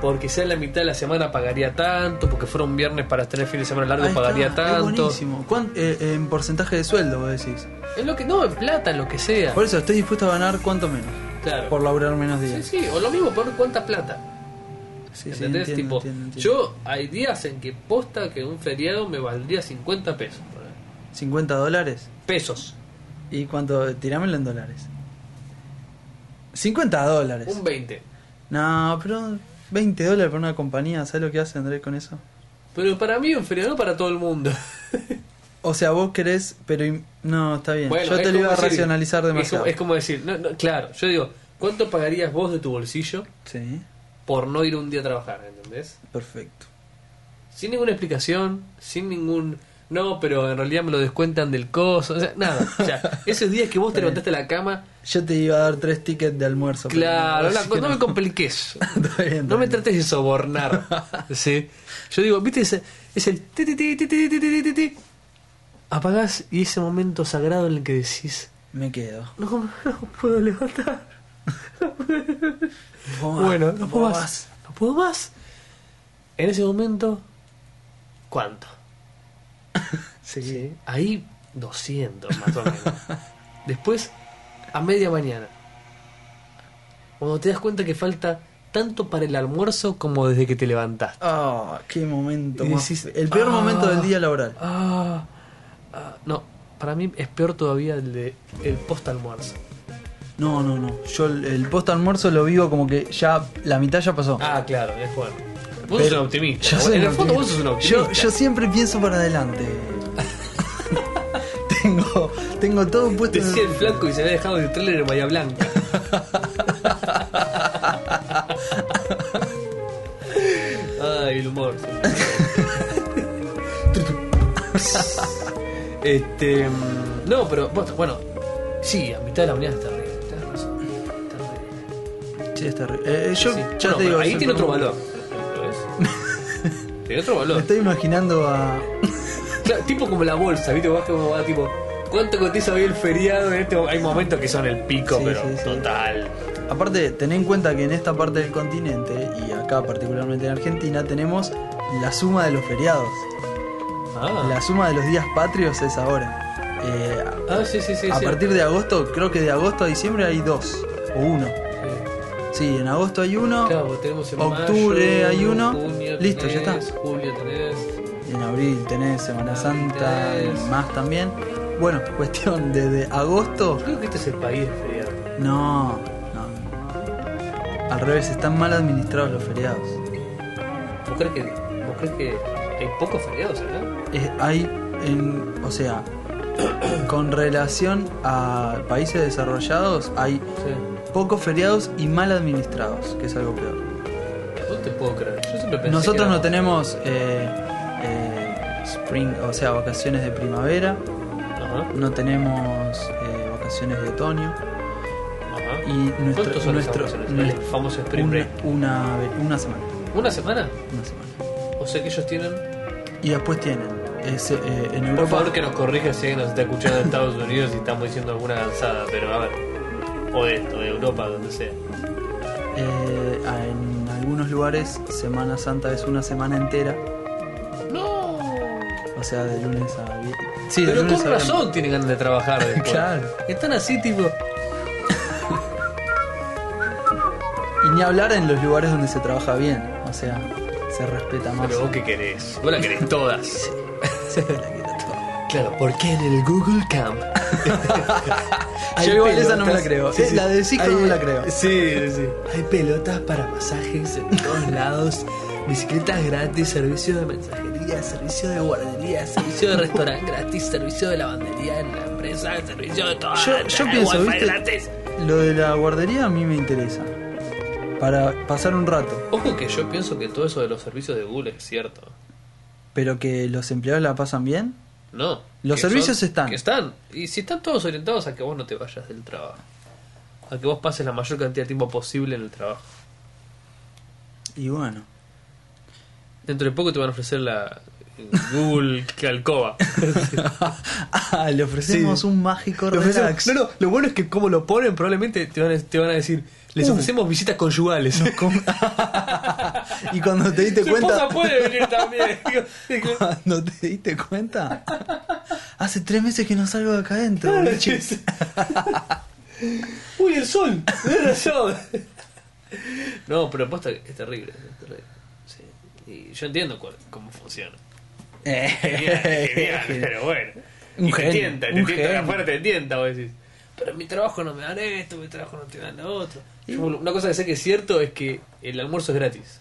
Porque sea en la mitad de la semana pagaría tanto, porque fuera un viernes para tener fin de semana largo Ahí pagaría está, es tanto. buenísimo. ¿Cuán- eh, en porcentaje de sueldo, vos decís. Es lo que. No, en plata, en lo que sea. Por eso estoy dispuesto a ganar cuánto menos. Claro. Por laburar menos Sí, días. sí, o lo mismo por cuánta plata. Sí, sí, tipo, entiendo, entiendo. yo hay días en que posta que un feriado me valdría 50 pesos. Ponele. 50 dólares. Pesos. ¿Y cuánto? Tirámelo en dólares. 50 dólares. Un 20. No, pero 20 dólares por una compañía, ¿sabes lo que hace Andrés con eso? Pero para mí un feriado no para todo el mundo. O sea, vos querés, pero no, está bien. Bueno, Yo te lo iba a decir- racionalizar es demasiado. como- Es como, decir, no, no, claro, yo digo, ¿cuánto pagarías vos de tu bolsillo Sí, por no ir un día a trabajar? ¿Entendés? perfecto. Sin ninguna explicación, sin ningún no, pero en realidad me lo descuentan del coso, o sea, nada. O sea, esos días que vos te levantaste a la cama. Yo te iba a dar tres tickets de almuerzo. Claro, no, me compliques. no me trates de sobornar. ¿sí? Yo digo, viste, es, es el. Ti, ti, ti, Apagás y ese momento sagrado en el que decís. Me quedo. No, puedo levantar. No puedo. Bueno, no puedo más. No puedo más. En ese momento, ¿cuánto? Sí. Sí, Ahí 200 más o menos. Después, a media mañana. Cuando te das cuenta que falta tanto para el almuerzo como desde que te levantaste. Ah, qué momento más El peor ah. momento del día laboral. Ah, ah, no, para mí es peor todavía el de el post almuerzo. No, no, no. Yo el, el post almuerzo lo vivo como que ya la mitad ya pasó. Ah, claro, es bueno. Vos sos un optimista. yo soy en el fondo vos sos un optimista. Yo, yo siempre pienso para adelante. tengo, tengo todo puesto en Decía el flaco y se había dejado el trailer en Bahía Blanca. Ay, el humor. este. No, pero vos- bueno. Sí, a mitad de la mañana está razón. Está Sí, está re- eh, yo Sí. ya Bueno, te digo. pero ahí tiene otro valor. Estoy imaginando a. Claro, tipo como la bolsa, ¿viste? Vas como va, tipo. ¿Cuánto cotiza hoy el feriado? En este, hay momentos que son el pico, Sí, pero sí, sí. total. Aparte, ten en cuenta que en esta parte del continente, y acá particularmente en Argentina, tenemos la suma de los feriados. Ah, La suma de los días patrios es ahora. Eh, ah sí, sí, sí. a partir de agosto, creo que de agosto a diciembre hay dos o uno. Sí. En agosto hay uno, Claro, porque tenemos en Octubre mayo, hay uno. junio Listo, ya está. Julio tenés. en abril tenés Semana Santa Tenés. y más también. Bueno, cuestión desde agosto, Creo que este es el país de feriado. no, no. Al revés, están mal administrados los feriados. ¿Vos crees que, vos crees que hay pocos feriados acá? Hay, en, o sea, con relación a países desarrollados, hay Sí. Pocos feriados y mal administrados, que es algo peor. No te puedo creer. Yo siempre pensé Nosotros que no tenemos eh, eh, spring, o sea, vacaciones de primavera, Ajá, no tenemos eh, vacaciones de otoño ajá. y nuestro, ¿Cuántos son nuestro, famoso Spring una, Break. una, una semana, ¿Una semana? una semana. O sea que ellos tienen. Y después tienen ese, eh, en Por Europa favor que nos corrija si alguien nos está escuchando de Estados Unidos y estamos diciendo alguna cansada, pero a ver. O de esto, de Europa, donde sea. eh, en algunos lugares Semana Santa es una semana entera, ¡No! o sea, de lunes a viernes. Sí, de Pero lunes con a viernes. razón tienen ganas de trabajar después. Claro. Están así, tipo. Y ni hablar en los lugares donde se trabaja bien, o sea, se respeta más. Pero vos qué querés. Vos la querés todas. Sí, la quiero todo. Claro, porque en el Google Camp. Yo igual esa no me la creo. Eh, la de Zico no me la creo. Sí, sí. Hay pelotas para masajes en todos lados. Bicicletas gratis, servicio de mensajería, servicio de guardería, servicio de restaurante gratis, servicio de lavandería en la empresa, servicio de todo. Yo, yo pienso, ¿viste? Lo de la guardería a mí me interesa. Para pasar un rato. Ojo que yo pienso que todo eso de los servicios de Google es cierto. Pero que los empleados la pasan bien. No. Los que servicios son- están. Que están. Y si están todos orientados a que vos no te vayas del trabajo. A que vos pases la mayor cantidad de tiempo posible en el trabajo. Y bueno. Dentro de poco te van a ofrecer la Google Calcoba. ah, le ofrecemos Sí. un mágico relax. no, no, lo bueno es que como lo ponen, probablemente te van a, te van a decir, les Uh. ofrecemos visitas conyugales. Y cuando te diste Su cuenta. esposa puede venir también. Cuando te diste cuenta. Hace tres meses que no salgo de acá adentro. Uy, el sol. No, pero aposta que es terrible. es terrible. Sí. Y yo entiendo cuál- cómo funciona. Genial, genial, pero bueno. Un y te tienta, te un tienta, de genio. afuera te tienta, vos decís. Pero en mi trabajo no me dan esto, mi trabajo no te dan lo otro. Yo, una cosa que sé que es cierto es que el almuerzo es gratis.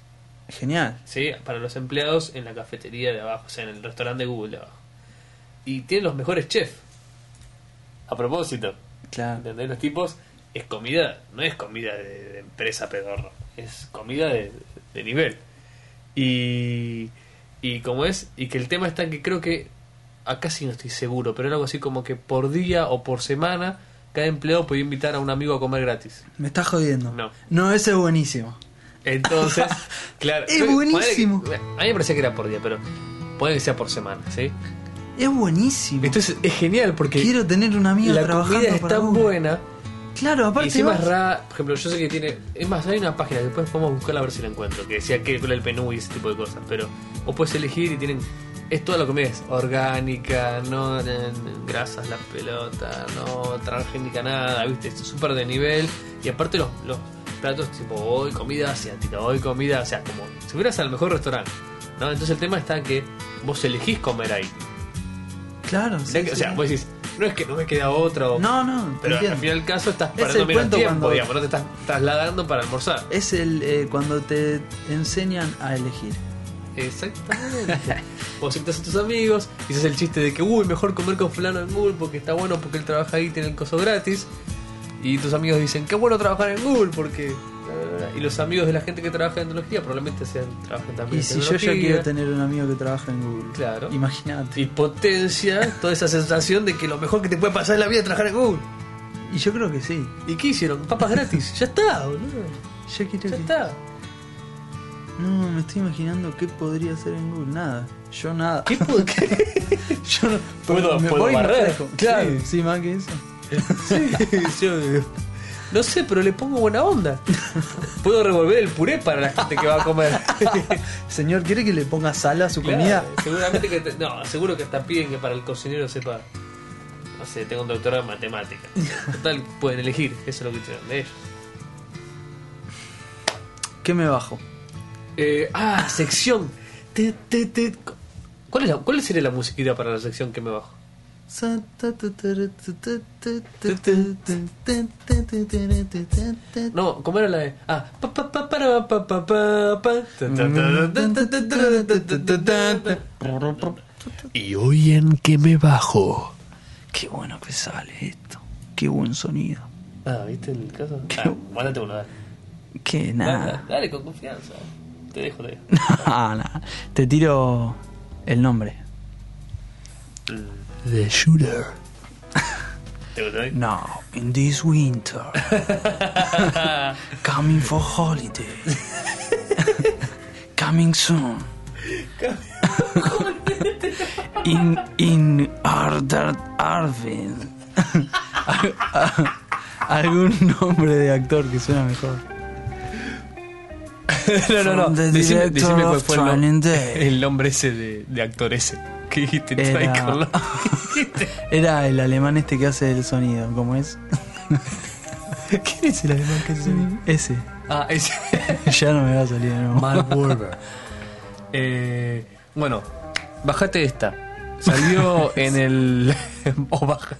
Genial. ¿sí? Para los empleados en la cafetería de abajo, o sea, en el restaurante de Google de abajo. Y tienen los mejores chefs. A propósito, Claro. ¿entendés? Los tipos es comida, no es comida de, de empresa pedorro, es comida de, de nivel. Y, y como es, y que el tema está en que creo que, acá sí no estoy seguro, pero era algo así como que por día o por semana, cada empleado podía invitar a un amigo a comer gratis. Me estás jodiendo. No. No, ese es buenísimo. Entonces, claro. Es ponele que- buenísimo. a mí me parecía que era por día, pero puede que sea por semana, ¿sí? Es buenísimo. Entonces es genial porque Quiero tener un amigo la trabajando comida es tan buena. Claro, Y aparte vas- es rara. Por ejemplo, yo sé que tiene. Es más, hay una página que después podemos buscarla a ver si la encuentro. Que decía que con el menú y ese tipo de cosas. Pero vos puedes elegir y tienen. Es toda la comida es orgánica, no grasas la pelota, no transgénica nada, ¿viste? Es súper de nivel. Y aparte los, los, platos tipo hoy comida asiática, hoy comida, o sea, como si fueras al mejor restaurante. ¿no? Entonces el tema está en que vos elegís comer ahí. Claro, sí, o sí. sea, vos decís, no es que no me queda otra. o- No, no, Pero al entiendo. final del caso estás Es perdiendo el menos tiempo, cuando- digamos, no te estás trasladando para almorzar. Es el eh, cuando te enseñan a elegir. Exactamente. Vos sentás a tus amigos y haces el chiste de que, uy, mejor comer con fulano en Google porque está bueno porque él trabaja ahí y tiene el coso gratis. Y tus amigos dicen, qué bueno trabajar en Google porque... bla". Y los amigos de la gente que trabaja en tecnología probablemente sean, trabajen también Y en si yo ya quiero tener un amigo que trabaja en Google. Claro. Imagínate. Y potencia toda esa sensación de que lo mejor que te puede pasar en la vida es trabajar en Google. Y yo creo que sí. ¿Y qué hicieron? Papas gratis. ya está, boludo. Yo quiero Ya que... está. No, me estoy imaginando qué podría hacer en Google. Nada. Yo nada. ¿Qué puedo qué? Yo no Puedo- me puedo voy me barrer. Claro. Sí, sí, más que eso. Sí, yo no sé, pero le pongo buena onda. Puedo revolver el puré para la gente que va a comer. Señor, ¿quiere que le ponga sal a su Claro, comida? Seguramente que te- no, seguro que hasta piden que para el cocinero sepa no sé, tengo un doctorado en matemática. Total, pueden elegir, eso es lo que hicieron de ellos. ¿Qué me bajo? Eh, ah, sección. Te, te, te. ¿Cuál, es la- ¿Cuál sería la musiquita para la sección que me bajo? No, ¿cómo era la de? Ah. Y hoy en que me bajo. Qué bueno que sale esto. Qué buen sonido. Ah, ¿viste el caso? Ah, mándate uno, dale. Que Dale, nada. dale, con confianza. Te dejo, te dejo. No, no. Te tiro el nombre. The Shooter. ¿Te gustó? Now, in this winter, coming for holiday, coming soon. in in Ardar Arvin. Algún nombre de actor que suena mejor. no, no, no. Decime, director decime cuál of fue el, el nombre ese de, de actor ese. Que dijiste, Era-. Era el alemán este que hace el sonido, ¿cómo es? ¿Quién es el alemán que hace sonido? Ese. Ah, ese. ya no me va a salir de nuevo. Mark Wahlberg. Eh, bueno, bajate esta. Salió en el. o baja.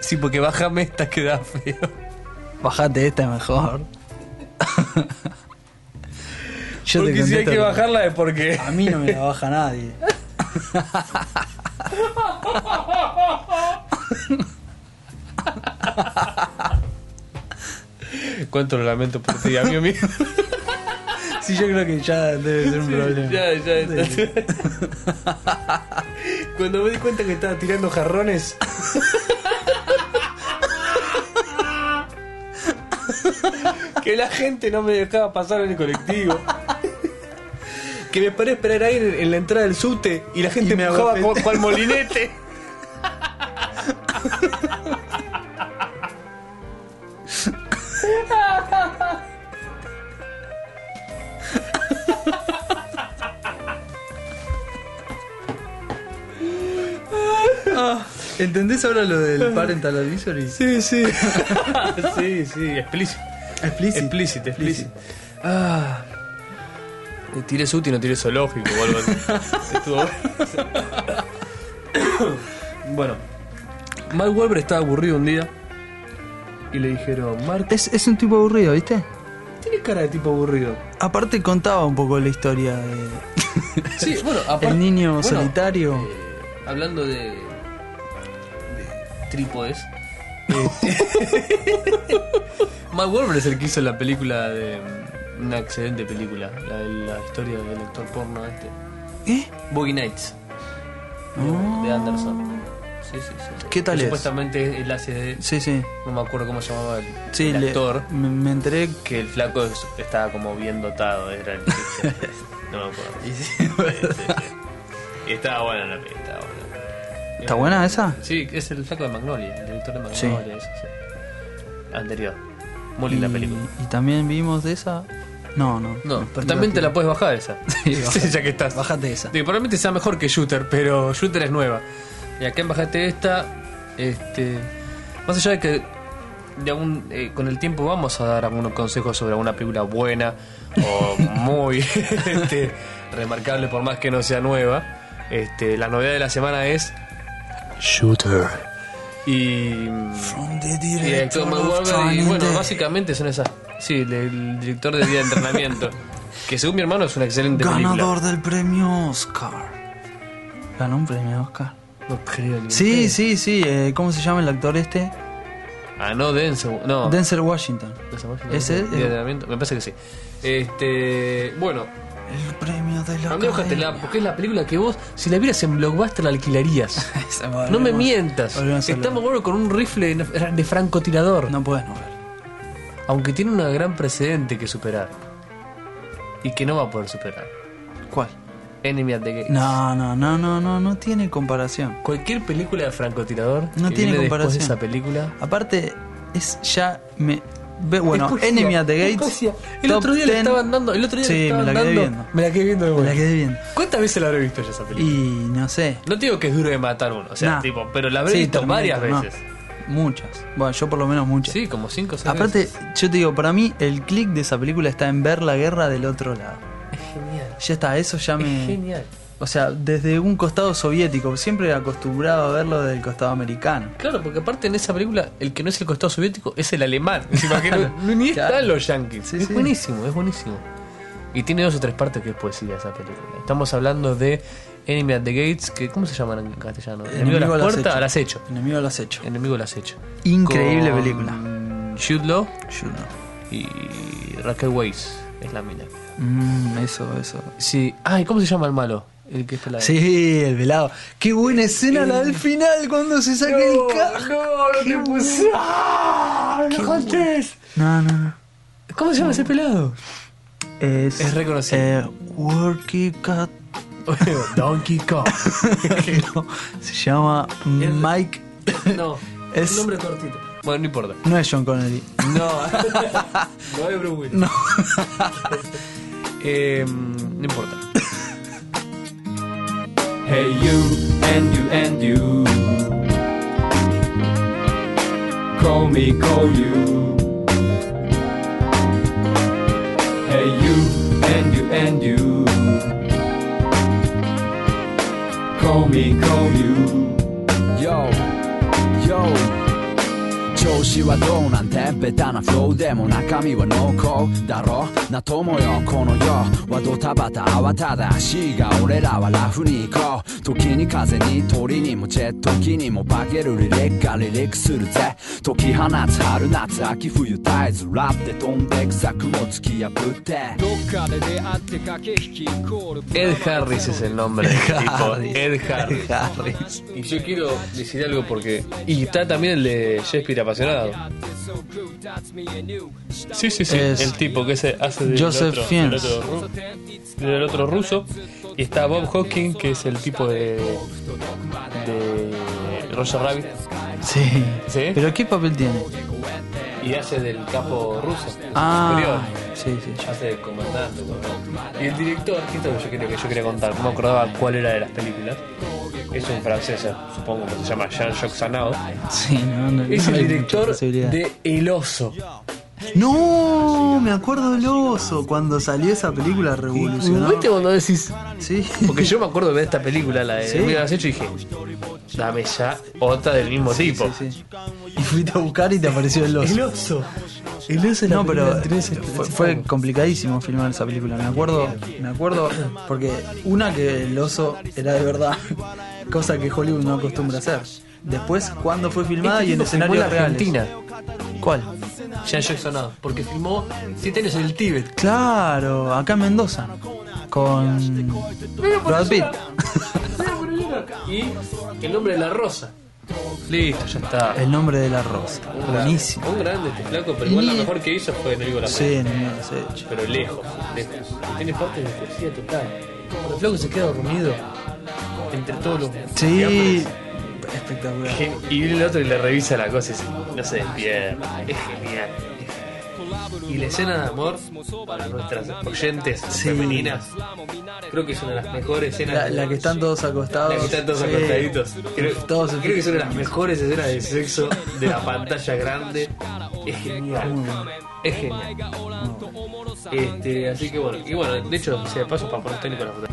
Sí, porque bájame esta queda feo. Bajate esta mejor. Yo te porque si hay que bajarla es porque. A mí no me la baja nadie. Cuánto lo lamento por ti, amigo mío. Sí, yo creo que ya debe ser un problema. Ya, ya está. Cuando me di cuenta que estaba tirando jarrones. que la gente no me dejaba pasar en el colectivo. Que me paré a esperar ahí en, en la entrada del subte y la gente Y me me empujaba con, cual molinete. ¿Entendés ahora lo del parental advisory? Sí, sí. sí, sí, explícito. Explícito. Explícito, explícito. Ah. Tiré suti y no tiré zoológico o algo así. Estuvo bueno. bueno. Mark Wahlberg estaba aburrido un día y le dijeron, Mark, Es, es un tipo aburrido, ¿viste? tiene cara de tipo aburrido. Aparte contaba un poco la historia de... Sí, bueno, aparte, El niño bueno, solitario. eh, hablando de, de trípodes. eh, Mark Wahlberg es el que hizo la película de una excelente película, la de la historia del actor porno este, ¿Eh? Boogie Nights de, Oh. de Anderson. Sí, sí, sí. ¿Qué tal es? Supuestamente él hace de, Sí, sí. no me acuerdo cómo se llamaba el, Sí, el le- actor, me, me enteré que el flaco es- estaba como bien dotado, era el. No me acuerdo. Y estaba buena la película, estaba buena. ¿Está buena esa? Sí, es el flaco de Magnolia, el director de Sí. Magnolia, eso, sí. Anterior. Muy linda película. y también vimos de esa. No, no. No, pero también te la puedes bajar esa. Sí, ya que estás. Bájate esa. Digo, probablemente sea mejor que Shooter, pero Shooter es nueva. Y acá en Bajate esta, este. Más allá de que de algún, eh, con el tiempo vamos a dar algunos consejos sobre alguna película buena o muy este, remarcable por más que no sea nueva. Este, la novedad de la semana es Shooter. Y, From the y director y bueno, básicamente son esas. Sí, el, director de día de entrenamiento. que según mi hermano es una excelente película. Ganador del premio Oscar. Ganó un premio Oscar. No creo ni Sí, sí, sí. eh, ¿Cómo se llama el actor este? Ah, no, Denzel. No. Denzel Washington. Denzel Washington, ¿Ese? Día de entrenamiento. Me parece que sí. Este. Bueno, El premio de la búscatela, academia. porque es la película que vos, si la vieras en Blockbuster, la alquilarías. No me mientas. Estamos bueno con un rifle de francotirador. No puedes no ver. Aunque tiene una gran precedente que superar. Y que no va a poder superar. ¿Cuál? Enemy at the Gates. No, no, no, no, no, no tiene comparación. Cualquier película de francotirador No que tiene viene después de comparación. esa película. Aparte, es ya me. Bueno, Es Enemy at the es Gates. El otro día le 10. estaban dando. El otro día Sí, le estaban me la quedé dando. viendo. Me la quedé viendo de Me la quedé bien. ¿Cuántas veces la habré visto yo esa película? Y no sé. No te digo que es duro de matar uno, o sea, Nah. tipo, pero la habré Sí, visto varias no. veces. Muchas. Bueno, yo por lo menos muchas. Sí, como cinco o seis Aparte, veces. yo te digo, para mí el click de esa película está en ver la guerra del otro lado. Es genial. Ya está, eso ya Es me. genial. O sea, desde un costado soviético, siempre acostumbrado a verlo del costado americano. Claro, porque aparte en esa película, el que no es el costado soviético es el alemán. Que no, ni Claro. están los yankees. Sí, es sí. buenísimo, es buenísimo. Y tiene dos o tres partes que es poesía esa película. Estamos hablando de Enemy at the Gates, que ¿cómo se llaman en castellano? Enemigo, a al la puerta, al acecho. Enemigo al acecho. Enemigo al acecho. Increíble Con película. Jude Law Yo no. y Raquel Weisz es la mina. Mm, eso, eso. Sí. Ay, ¿cómo se llama el malo? El que está la Sí, el velado. Qué buena escena la del final cuando se saca el ca- no, puse. ¡Ah! ¡No contés! No, no, no. ¿Cómo se llama ese pelado? Es, Es reconocido. Eh, Worky Cat. Donkey Kong. No, se llama Mike. No, Es- un nombre cortito. Bueno, no importa. No es John Connery. No, no es Bruce Willis. No. Eh, no importa. Hey you and you and you. Call me, call you. Hey you and you and you. Call me, call you. Yo, yo 調子はどうなんて？ベタなフローでも中身は濃厚だろ？な友よこの世はドタバタ慌ただしいが俺らはラフに行こう時に風に鳥にもジェット機にも化けるリリックがリリックするぜ解き放つ春夏秋冬絶えずラップで飛んでく作も突き破ってどっかで出会って駆け引きイコール Ed Harris es el nombre del tipo. Ed Harris. Harris. Y yo quiero decir algo porque. Y está también el de Shakespeare apasionado. Sí, sí, sí. Es el tipo que se hace de Joseph otro, Fiennes. del otro, del otro ruso. Y está Bob Hawking, que es el tipo de. de Roger Rabbit. Sí. ¿Sí? ¿Pero qué papel tiene? Y hace del capo ruso. Ah, superior. sí, sí. Hace de comandante. ¿no? Y el director, que esto que yo quería, que yo quería contar, no me acordaba cuál era de las películas. Es un francés, supongo que se llama Jean-Jacques Anao. Sí, no, no, Es no el director de El Oso. No, me acuerdo del oso cuando salió esa película revolucionó. ¿Viste cuando decís? Sí. Porque yo me acuerdo de ver esta película, la de Sí. Mira, has hecho y dije, dame ya otra del mismo tipo. Sí, sí. Y fuiste a buscar y te apareció el oso. El oso. El oso No, pero fue, fue complicadísimo filmar esa película. Me acuerdo, me acuerdo porque una que el oso era de verdad, cosa que Hollywood no acostumbra a hacer. Después, cuando fue filmada Este y en en escenarios la reales. Argentina. ¿Cuál? Jean-Jacques Anao. Porque filmó 7 años en el Tíbet. Claro, acá en Mendoza. Con Brad Pitt. Y el nombre de la rosa. Listo, ya está. El nombre del arroz. Buenísimo. Un grande este flaco, pero igual lo mejor que hizo fue Enemigo de la Sí, lo sé, che. Pero lejos, lejos. Tiene partes de poesía total. Cuando el flaco se queda dormido entre todos los. Sí, espectacular. Y viene el otro y le revisa la cosa y dice, no se despierta. Es genial. Y la escena de amor para nuestras oyentes Sí. femeninas, creo que es una de las mejores escenas. La, la que están todos acostados. La que están todos Sí. acostaditos. Creo, Todos creo que es una de las mejores escenas de sexo de la pantalla grande es genial. Es genial. Este, así que bueno, y bueno, de hecho, si de paso para poner técnico la foto.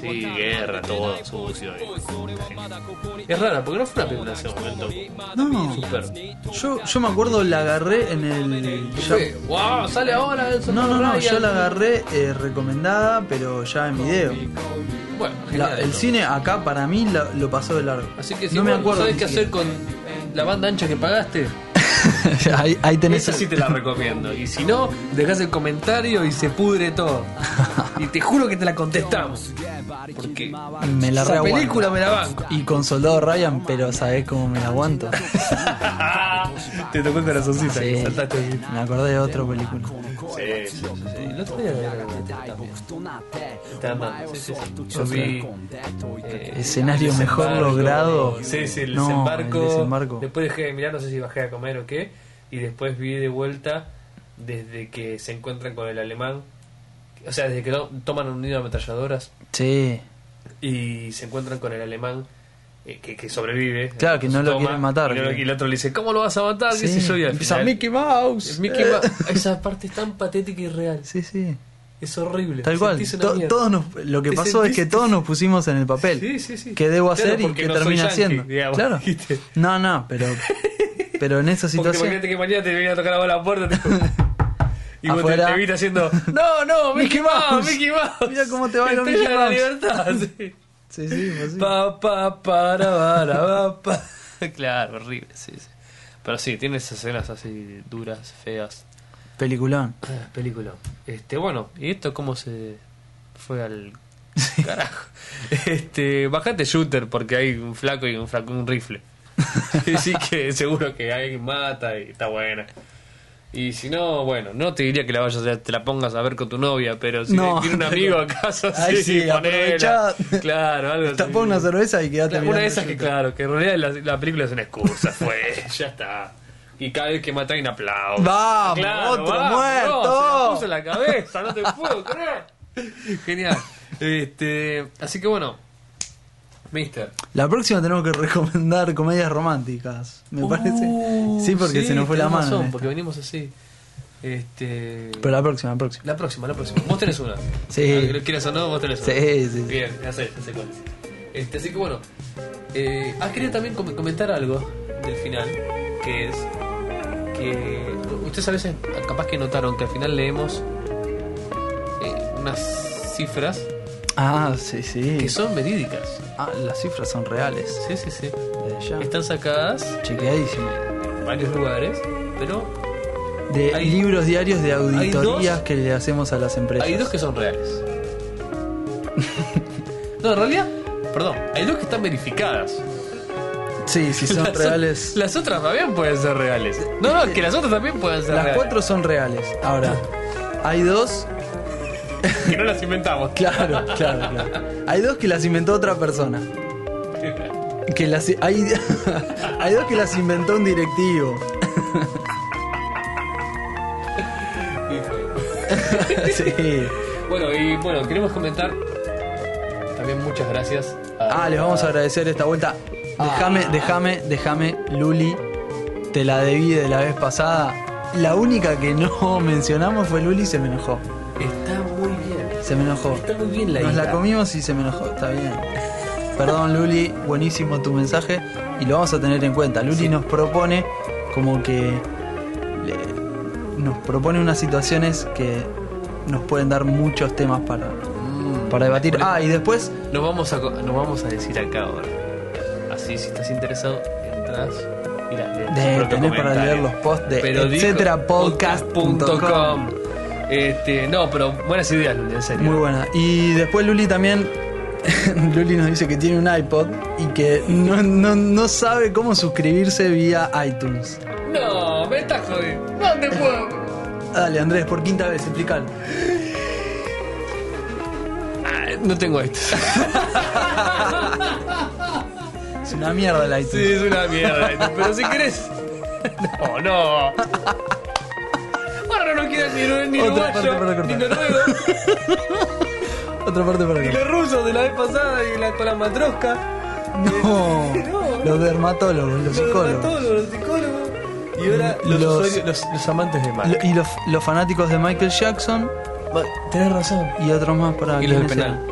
Sí, guerra, todo, sucio. y- Es rara, porque no fue una película en ese momento. No, Super. yo, yo me acuerdo la agarré en el. ya- wow, sale ahora el no, no, no, yo la agarré eh, recomendada, pero ya en video. Bueno, La- el cine acá para mí la- lo pasó de largo. Así que si no me acuerdo. sabés ni qué hacer con la banda ancha que pagaste. ahí, ahí tenés. esa sí te la recomiendo. Y si no, dejás el comentario y se pudre todo. Y te juro que te la contestamos. Porque me la esa película me la banco. Y con Soldado Ryan, pero ¿sabés cómo me la aguanto? te tocó el corazoncito. Sí, saltaste me acordé de otra película. Sí, sí, sí. El otro día. Yo vi. eh, Escenario mejor logrado. Sí, sí, el No, desembarco. el desembarco. Después dejé de mirar, no sé si bajé a comer o qué. Y después vi de vuelta desde que se encuentran con el alemán. O sea, desde que to- toman un nido de ametralladoras Sí, y se encuentran con el alemán eh, que, que sobrevive. Claro, que no lo quieren matar, Y, no el otro le dice, ¿cómo lo vas a matar? ¿Qué sí. sé yo? Y al Empieza final- Mickey Mouse. Mickey Eh. Esa parte es tan patética y real. Sí, sí. Es horrible. Tal cual. To- todos nos- lo que pasó es que todos nos pusimos en el papel. Sí, sí, sí. ¿Qué debo Claro, hacer y qué no termina haciendo? claro. ¿viste? No, no, pero pero en esa Porque situación imagínate que mañana te venía a tocar a la puerta tipo, y vos te, Afuera. te viste haciendo No, no, Mickey, Mouse, Mouse. Mickey Mouse Mira cómo te baila Mickey de la Mouse. libertad sí. Sí, sí, pues sí. Pa, pa, para, para, pa, pa. Claro, horrible, sí, sí. Pero sí, tiene esas escenas así duras, feas. Peliculón. Ah, película. Este, bueno, ¿y esto cómo se fue al carajo? Este, bajate shooter porque hay un flaco y un flaco un rifle. Así que seguro que alguien mata y está buena. Y si no, bueno, no te diría que la vayas a, te la pongas a ver con tu novia, pero si No, tiene un amigo acaso, Ay, sí, sí, ponela. Claro, algo así. Tapa una cerveza y quédate Claro, Una de esas que, claro, que en realidad la, la película es una excusa, fue, ya está. Y cada vez que mata hay un aplauso. Vamos, otro muerto. No, se la puso en la cabeza, no te puedo creer. Genial. Este, así que bueno, Mister. La próxima tenemos que recomendar comedias románticas, me parece. Uh, Sí, porque se nos fue la mano. razón, porque venimos así. Este. Pero la próxima, la próxima. La próxima, la próxima. Vos tenés una. Sí. ¿Lo quieres o no? Vos tenés una. Sí, sí. Bien, ya sé, ya sé cuál es. Este, así que bueno. Eh, ah, quería también com- comentar algo del final. Que es. Que. Ustedes a veces, capaz que notaron que al final leemos. eh, unas cifras Ah, sí, sí. que son verídicas. Ah, las cifras son reales. Sí, sí, sí. Ya. Están sacadas Chequeadísimo. en varios lugares. Pero De Hay- libros diarios de auditorías dos- que le hacemos a las empresas. Hay dos que son reales. no, en realidad, perdón, hay dos que están verificadas. Sí, sí, son Las o- reales. Las otras también pueden ser reales. No, no, que las otras también pueden ser Las reales. cuatro son reales. Ahora, hay dos. Que no las inventamos. Claro, claro, claro. Hay dos que las inventó otra persona. Que las, hay, hay dos que las inventó un directivo. Sí. Bueno, y bueno, queremos comentar también muchas gracias. a- Ah, les vamos a agradecer esta vuelta. Déjame, déjame, déjame, Luli. Te la debí de la vez pasada. La única que no mencionamos fue Luli y se me enojó. Está. Se me enojó. Está muy bien la Nos la comimos y se me enojó. Está bien. Perdón, Luli. Buenísimo tu mensaje. Y lo vamos a tener en cuenta. Luli nos propone como que. le- nos propone unas situaciones que nos pueden dar muchos temas para, para debatir. Ah, y después. Nos vamos a, nos vamos a decir acá ahora. Así, si estás interesado, entras. Mira, lees De, tenés para leer los posts de etcéterapodcast.com. Este, no, pero buenas ideas, Luli, en serio. Muy buena. Y después Luli también. Luli nos dice que tiene un iPod y que no, no, no sabe cómo suscribirse vía iTunes. No, me estás jodiendo. ¿Dónde puedo? Dale, Andrés, por quinta vez, explícalo. Ah, no tengo esto. Es una mierda el iTunes. Sí, es una mierda. Pero si querés. No, no. No quiero ni, ni Otra parte uruguayo, para ni cortar. noruego, Otra parte para ni acá. los rusos de la vez pasada y la, con la matrosca. No, los dermatólogos, los Los psicólogos. dermatólogos, los psicólogos. Y ahora los, Los- usuarios- los, los amantes de Mac. Lo- Y los, los fanáticos de Michael Jackson Tenés razón. y otros más para Y los del ¿quiénes penal.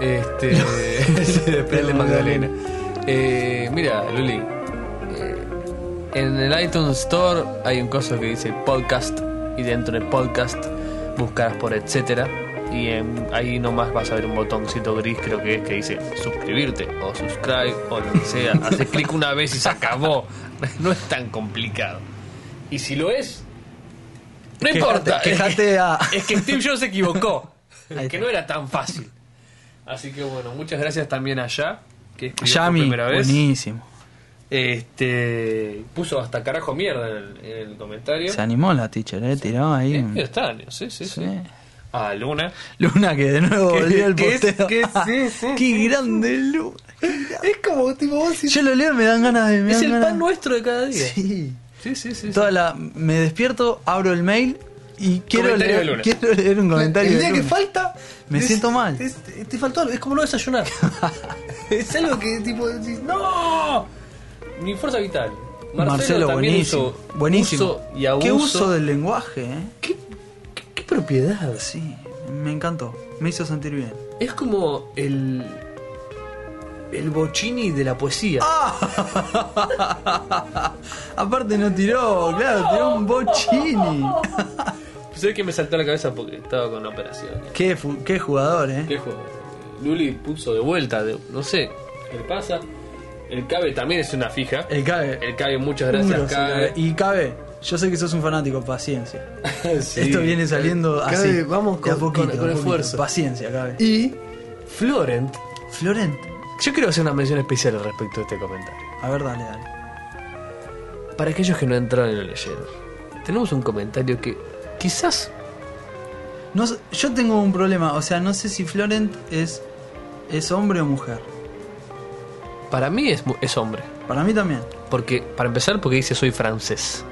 Este. sí, del penal de Magdalena. Eh, mira, Luli. eh, en el iTunes Store hay un coso que dice podcast. Y dentro del podcast buscarás por etcétera. Y en- ahí nomás vas a ver un botoncito gris, creo que es, que dice suscribirte o subscribe o lo que sea. Haces clic una vez y se acabó. No es tan complicado. Y si lo es, no Quejate- importa. quejate a- Es que Steve Jobs se equivocó. Que no era tan fácil. Así que bueno, muchas gracias también a Ya, que por primera vez. buenísimo. Este puso hasta carajo mierda en el, en el comentario. Se animó la teacher, eh, tiró ahí. Eh, un- extraño, sí, sí, sí. Sí. A Luna. Luna que de nuevo volvió el posteo. que sí, sí, Qué grande Luna. Es como tipo vos Yo lo leo y me dan ganas de. me Es el ganas- pan nuestro de cada día. Sí. Sí, sí, sí. Toda la, me despierto, abro el mail y quiero Comentario leer, quiero leer un comentario. El de día que falta. Me es- siento mal. es- te faltó algo, es como no desayunar. es algo que tipo decís, ¡No! Mi fuerza vital. Marcelo, Marcelo, también buenísimo. uso- buenísimo. uso y abuso. Qué uso del lenguaje, ¿eh? ¿Qué, qué- qué propiedad? Sí, me encantó. Me hizo sentir bien. Es como el. El bochini de la poesía. Aparte no tiró, claro, tiró un bochini. Sé que me saltó a la cabeza porque estaba con la operación. qué, qué jugador, ¿eh? ¿Qué juego? Luli puso de vuelta, de- no sé qué le pasa. El Cabe también es una fija. El Cabe. El Cabe, muchas gracias, Cabe. Y Cabe, yo sé que sos un fanático, paciencia. Sí. Esto viene saliendo Cabe, así. vamos a con- poquito, con- a esfuerzo. Paciencia, Cabe. Y Florent. Florent. Yo quiero hacer una mención especial al respecto de este comentario. A ver, dale, dale. Para aquellos que no entraron y lo leyeron, tenemos un comentario que quizás No yo tengo un problema, o sea, no sé si Florent es, es hombre o mujer. Para mí es, es hombre. Para mí también. Porque, para empezar, porque dice soy francés.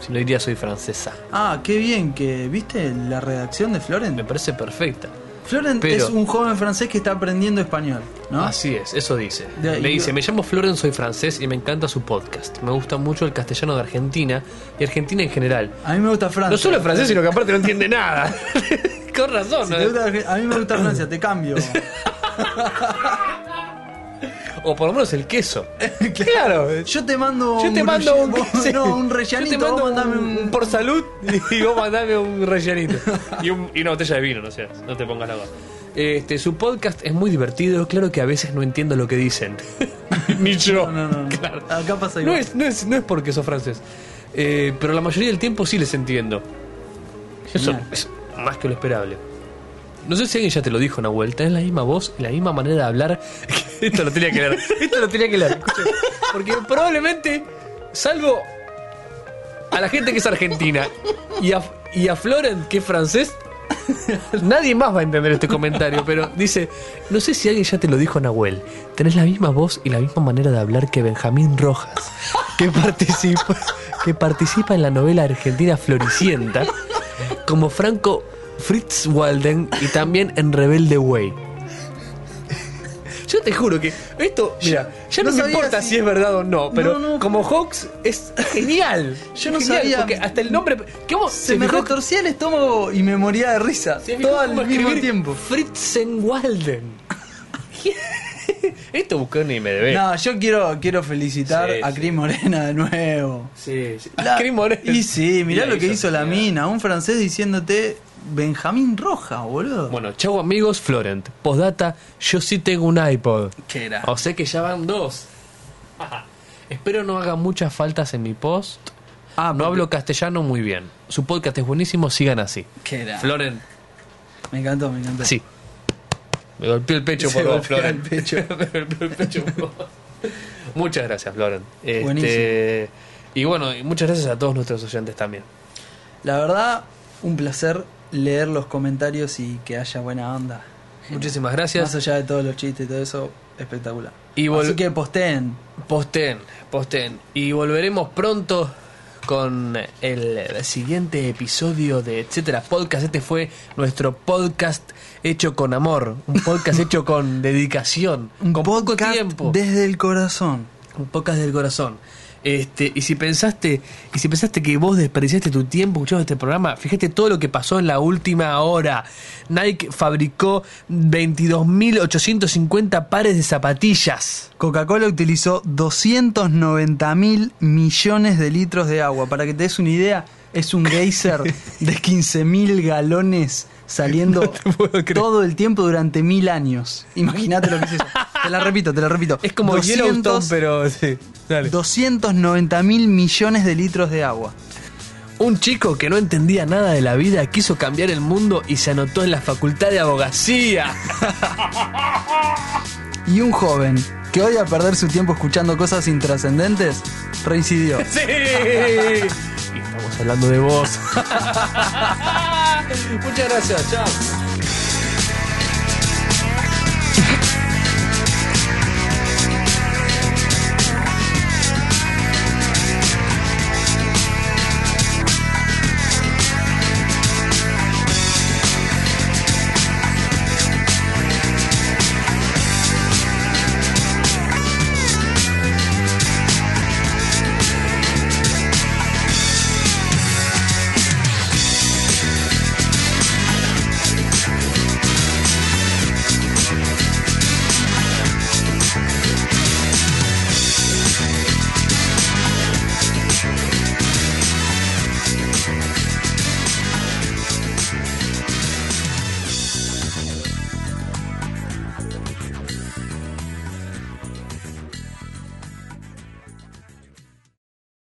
Si no diría soy francesa. Ah, qué bien que, ¿viste la redacción de Florent? Me parece perfecta. Florent Pero- es un joven francés que está aprendiendo español, ¿no? Así es, eso dice. De- Le dice, me llamo Florent, soy francés y me encanta su podcast. Me gusta mucho el castellano de Argentina y Argentina en general. A mí me gusta Francia. No solo es francés, sino que aparte no entiende nada. Con razón, Si ¿no? gusta a mí me gusta Francia, te cambio. O por lo menos el queso. claro. Yo te mando Yo te un mando un, vos- sí. no, un Yo rellanito, te mando vos mandame un, un, por salud y vos mandame un rellenito. Y, un- y una botella de vino, no seas, no te pongas loco. Este, su podcast es muy divertido, claro que a veces no entiendo lo que dicen. Ni yo. No, no, no. Claro. Acá pasa No igual. es, no, es, no es porque sos francés. Eh, pero la mayoría del tiempo sí les entiendo. Eso es más que lo esperable. No sé si alguien ya te lo dijo, Nahuel. Tenés la misma voz y la misma manera de hablar. Esto lo tenía que leer. Esto lo tenía que leer. Porque probablemente, salvo a la gente que es argentina y a, y a Florent que es francés, nadie más va a entender este comentario. Pero dice: No sé si alguien ya te lo dijo, Nahuel. Tenés la misma voz y la misma manera de hablar que Benjamín Rojas, que participa, que participa en la novela argentina Floricienta, como Franco Fritz Walden y también en Rebelde Way. Yo te juro que esto, mira, ya no, no me importa si- si... es verdad o no, pero No, no. como Hawks es genial. Yo no Genial, sabía. Porque hasta el nombre. ¿Cómo Se me fijó- retorcía el estómago y me moría de risa. se Todo al mismo tiempo. Fritzenwalden. Esto buscó ni me debe. No, yo quiero, quiero felicitar Sí, a sí. Cris Morena de nuevo. Sí, sí. La- Cris Morena. Y sí, mirá la lo que hizo la mina, un francés diciéndote Benjamín Roja, boludo. Bueno, chau amigos, Florent. Postdata, yo sí tengo un iPod. ¿Qué era? O sé que ya van dos. Espero no haga muchas faltas en mi post. Ah, no hablo castellano muy bien. Su podcast es buenísimo, sigan así. ¿Qué era? Florent, Me encantó, me encantó. sí. Me golpeó el pecho por vos, Florent. el pecho. Me golpeó el pecho por vos. Muchas gracias, Florent. Este, Buenísimo. y bueno, y muchas gracias a todos nuestros oyentes también. La verdad, un placer leer los comentarios y que haya buena onda. Muchísimas Más gracias. allá de todos los chistes y todo eso, espectacular. Y Así que posteen. Posten, posten. Y volveremos pronto con el siguiente episodio de Etcétera Podcast. Este fue nuestro podcast hecho con amor, un podcast hecho con dedicación, Un con poco podcast tiempo, desde el corazón. un podcast del corazón. Este, y si pensaste, y si pensaste que vos desperdiciaste tu tiempo escuchando este programa, fíjate todo lo que pasó en la última hora. Nike fabricó 22.850 pares de zapatillas. Coca-Cola utilizó 290 mil millones de litros de agua. Para que te des una idea, es un geyser de 15 mil galones saliendo todo el tiempo durante mil años. Imagínate lo que es eso. Te la repito, te la repito. Es como 200 Yellowstone, pero sí. Dale. 290 mil millones de litros de agua. Un chico que no entendía nada de la vida quiso cambiar el mundo y se anotó en la facultad de abogacía. Y un joven que odia perder su tiempo escuchando cosas intrascendentes, reincidió. ¡Sí! Hablando de vos. Muchas gracias, chao.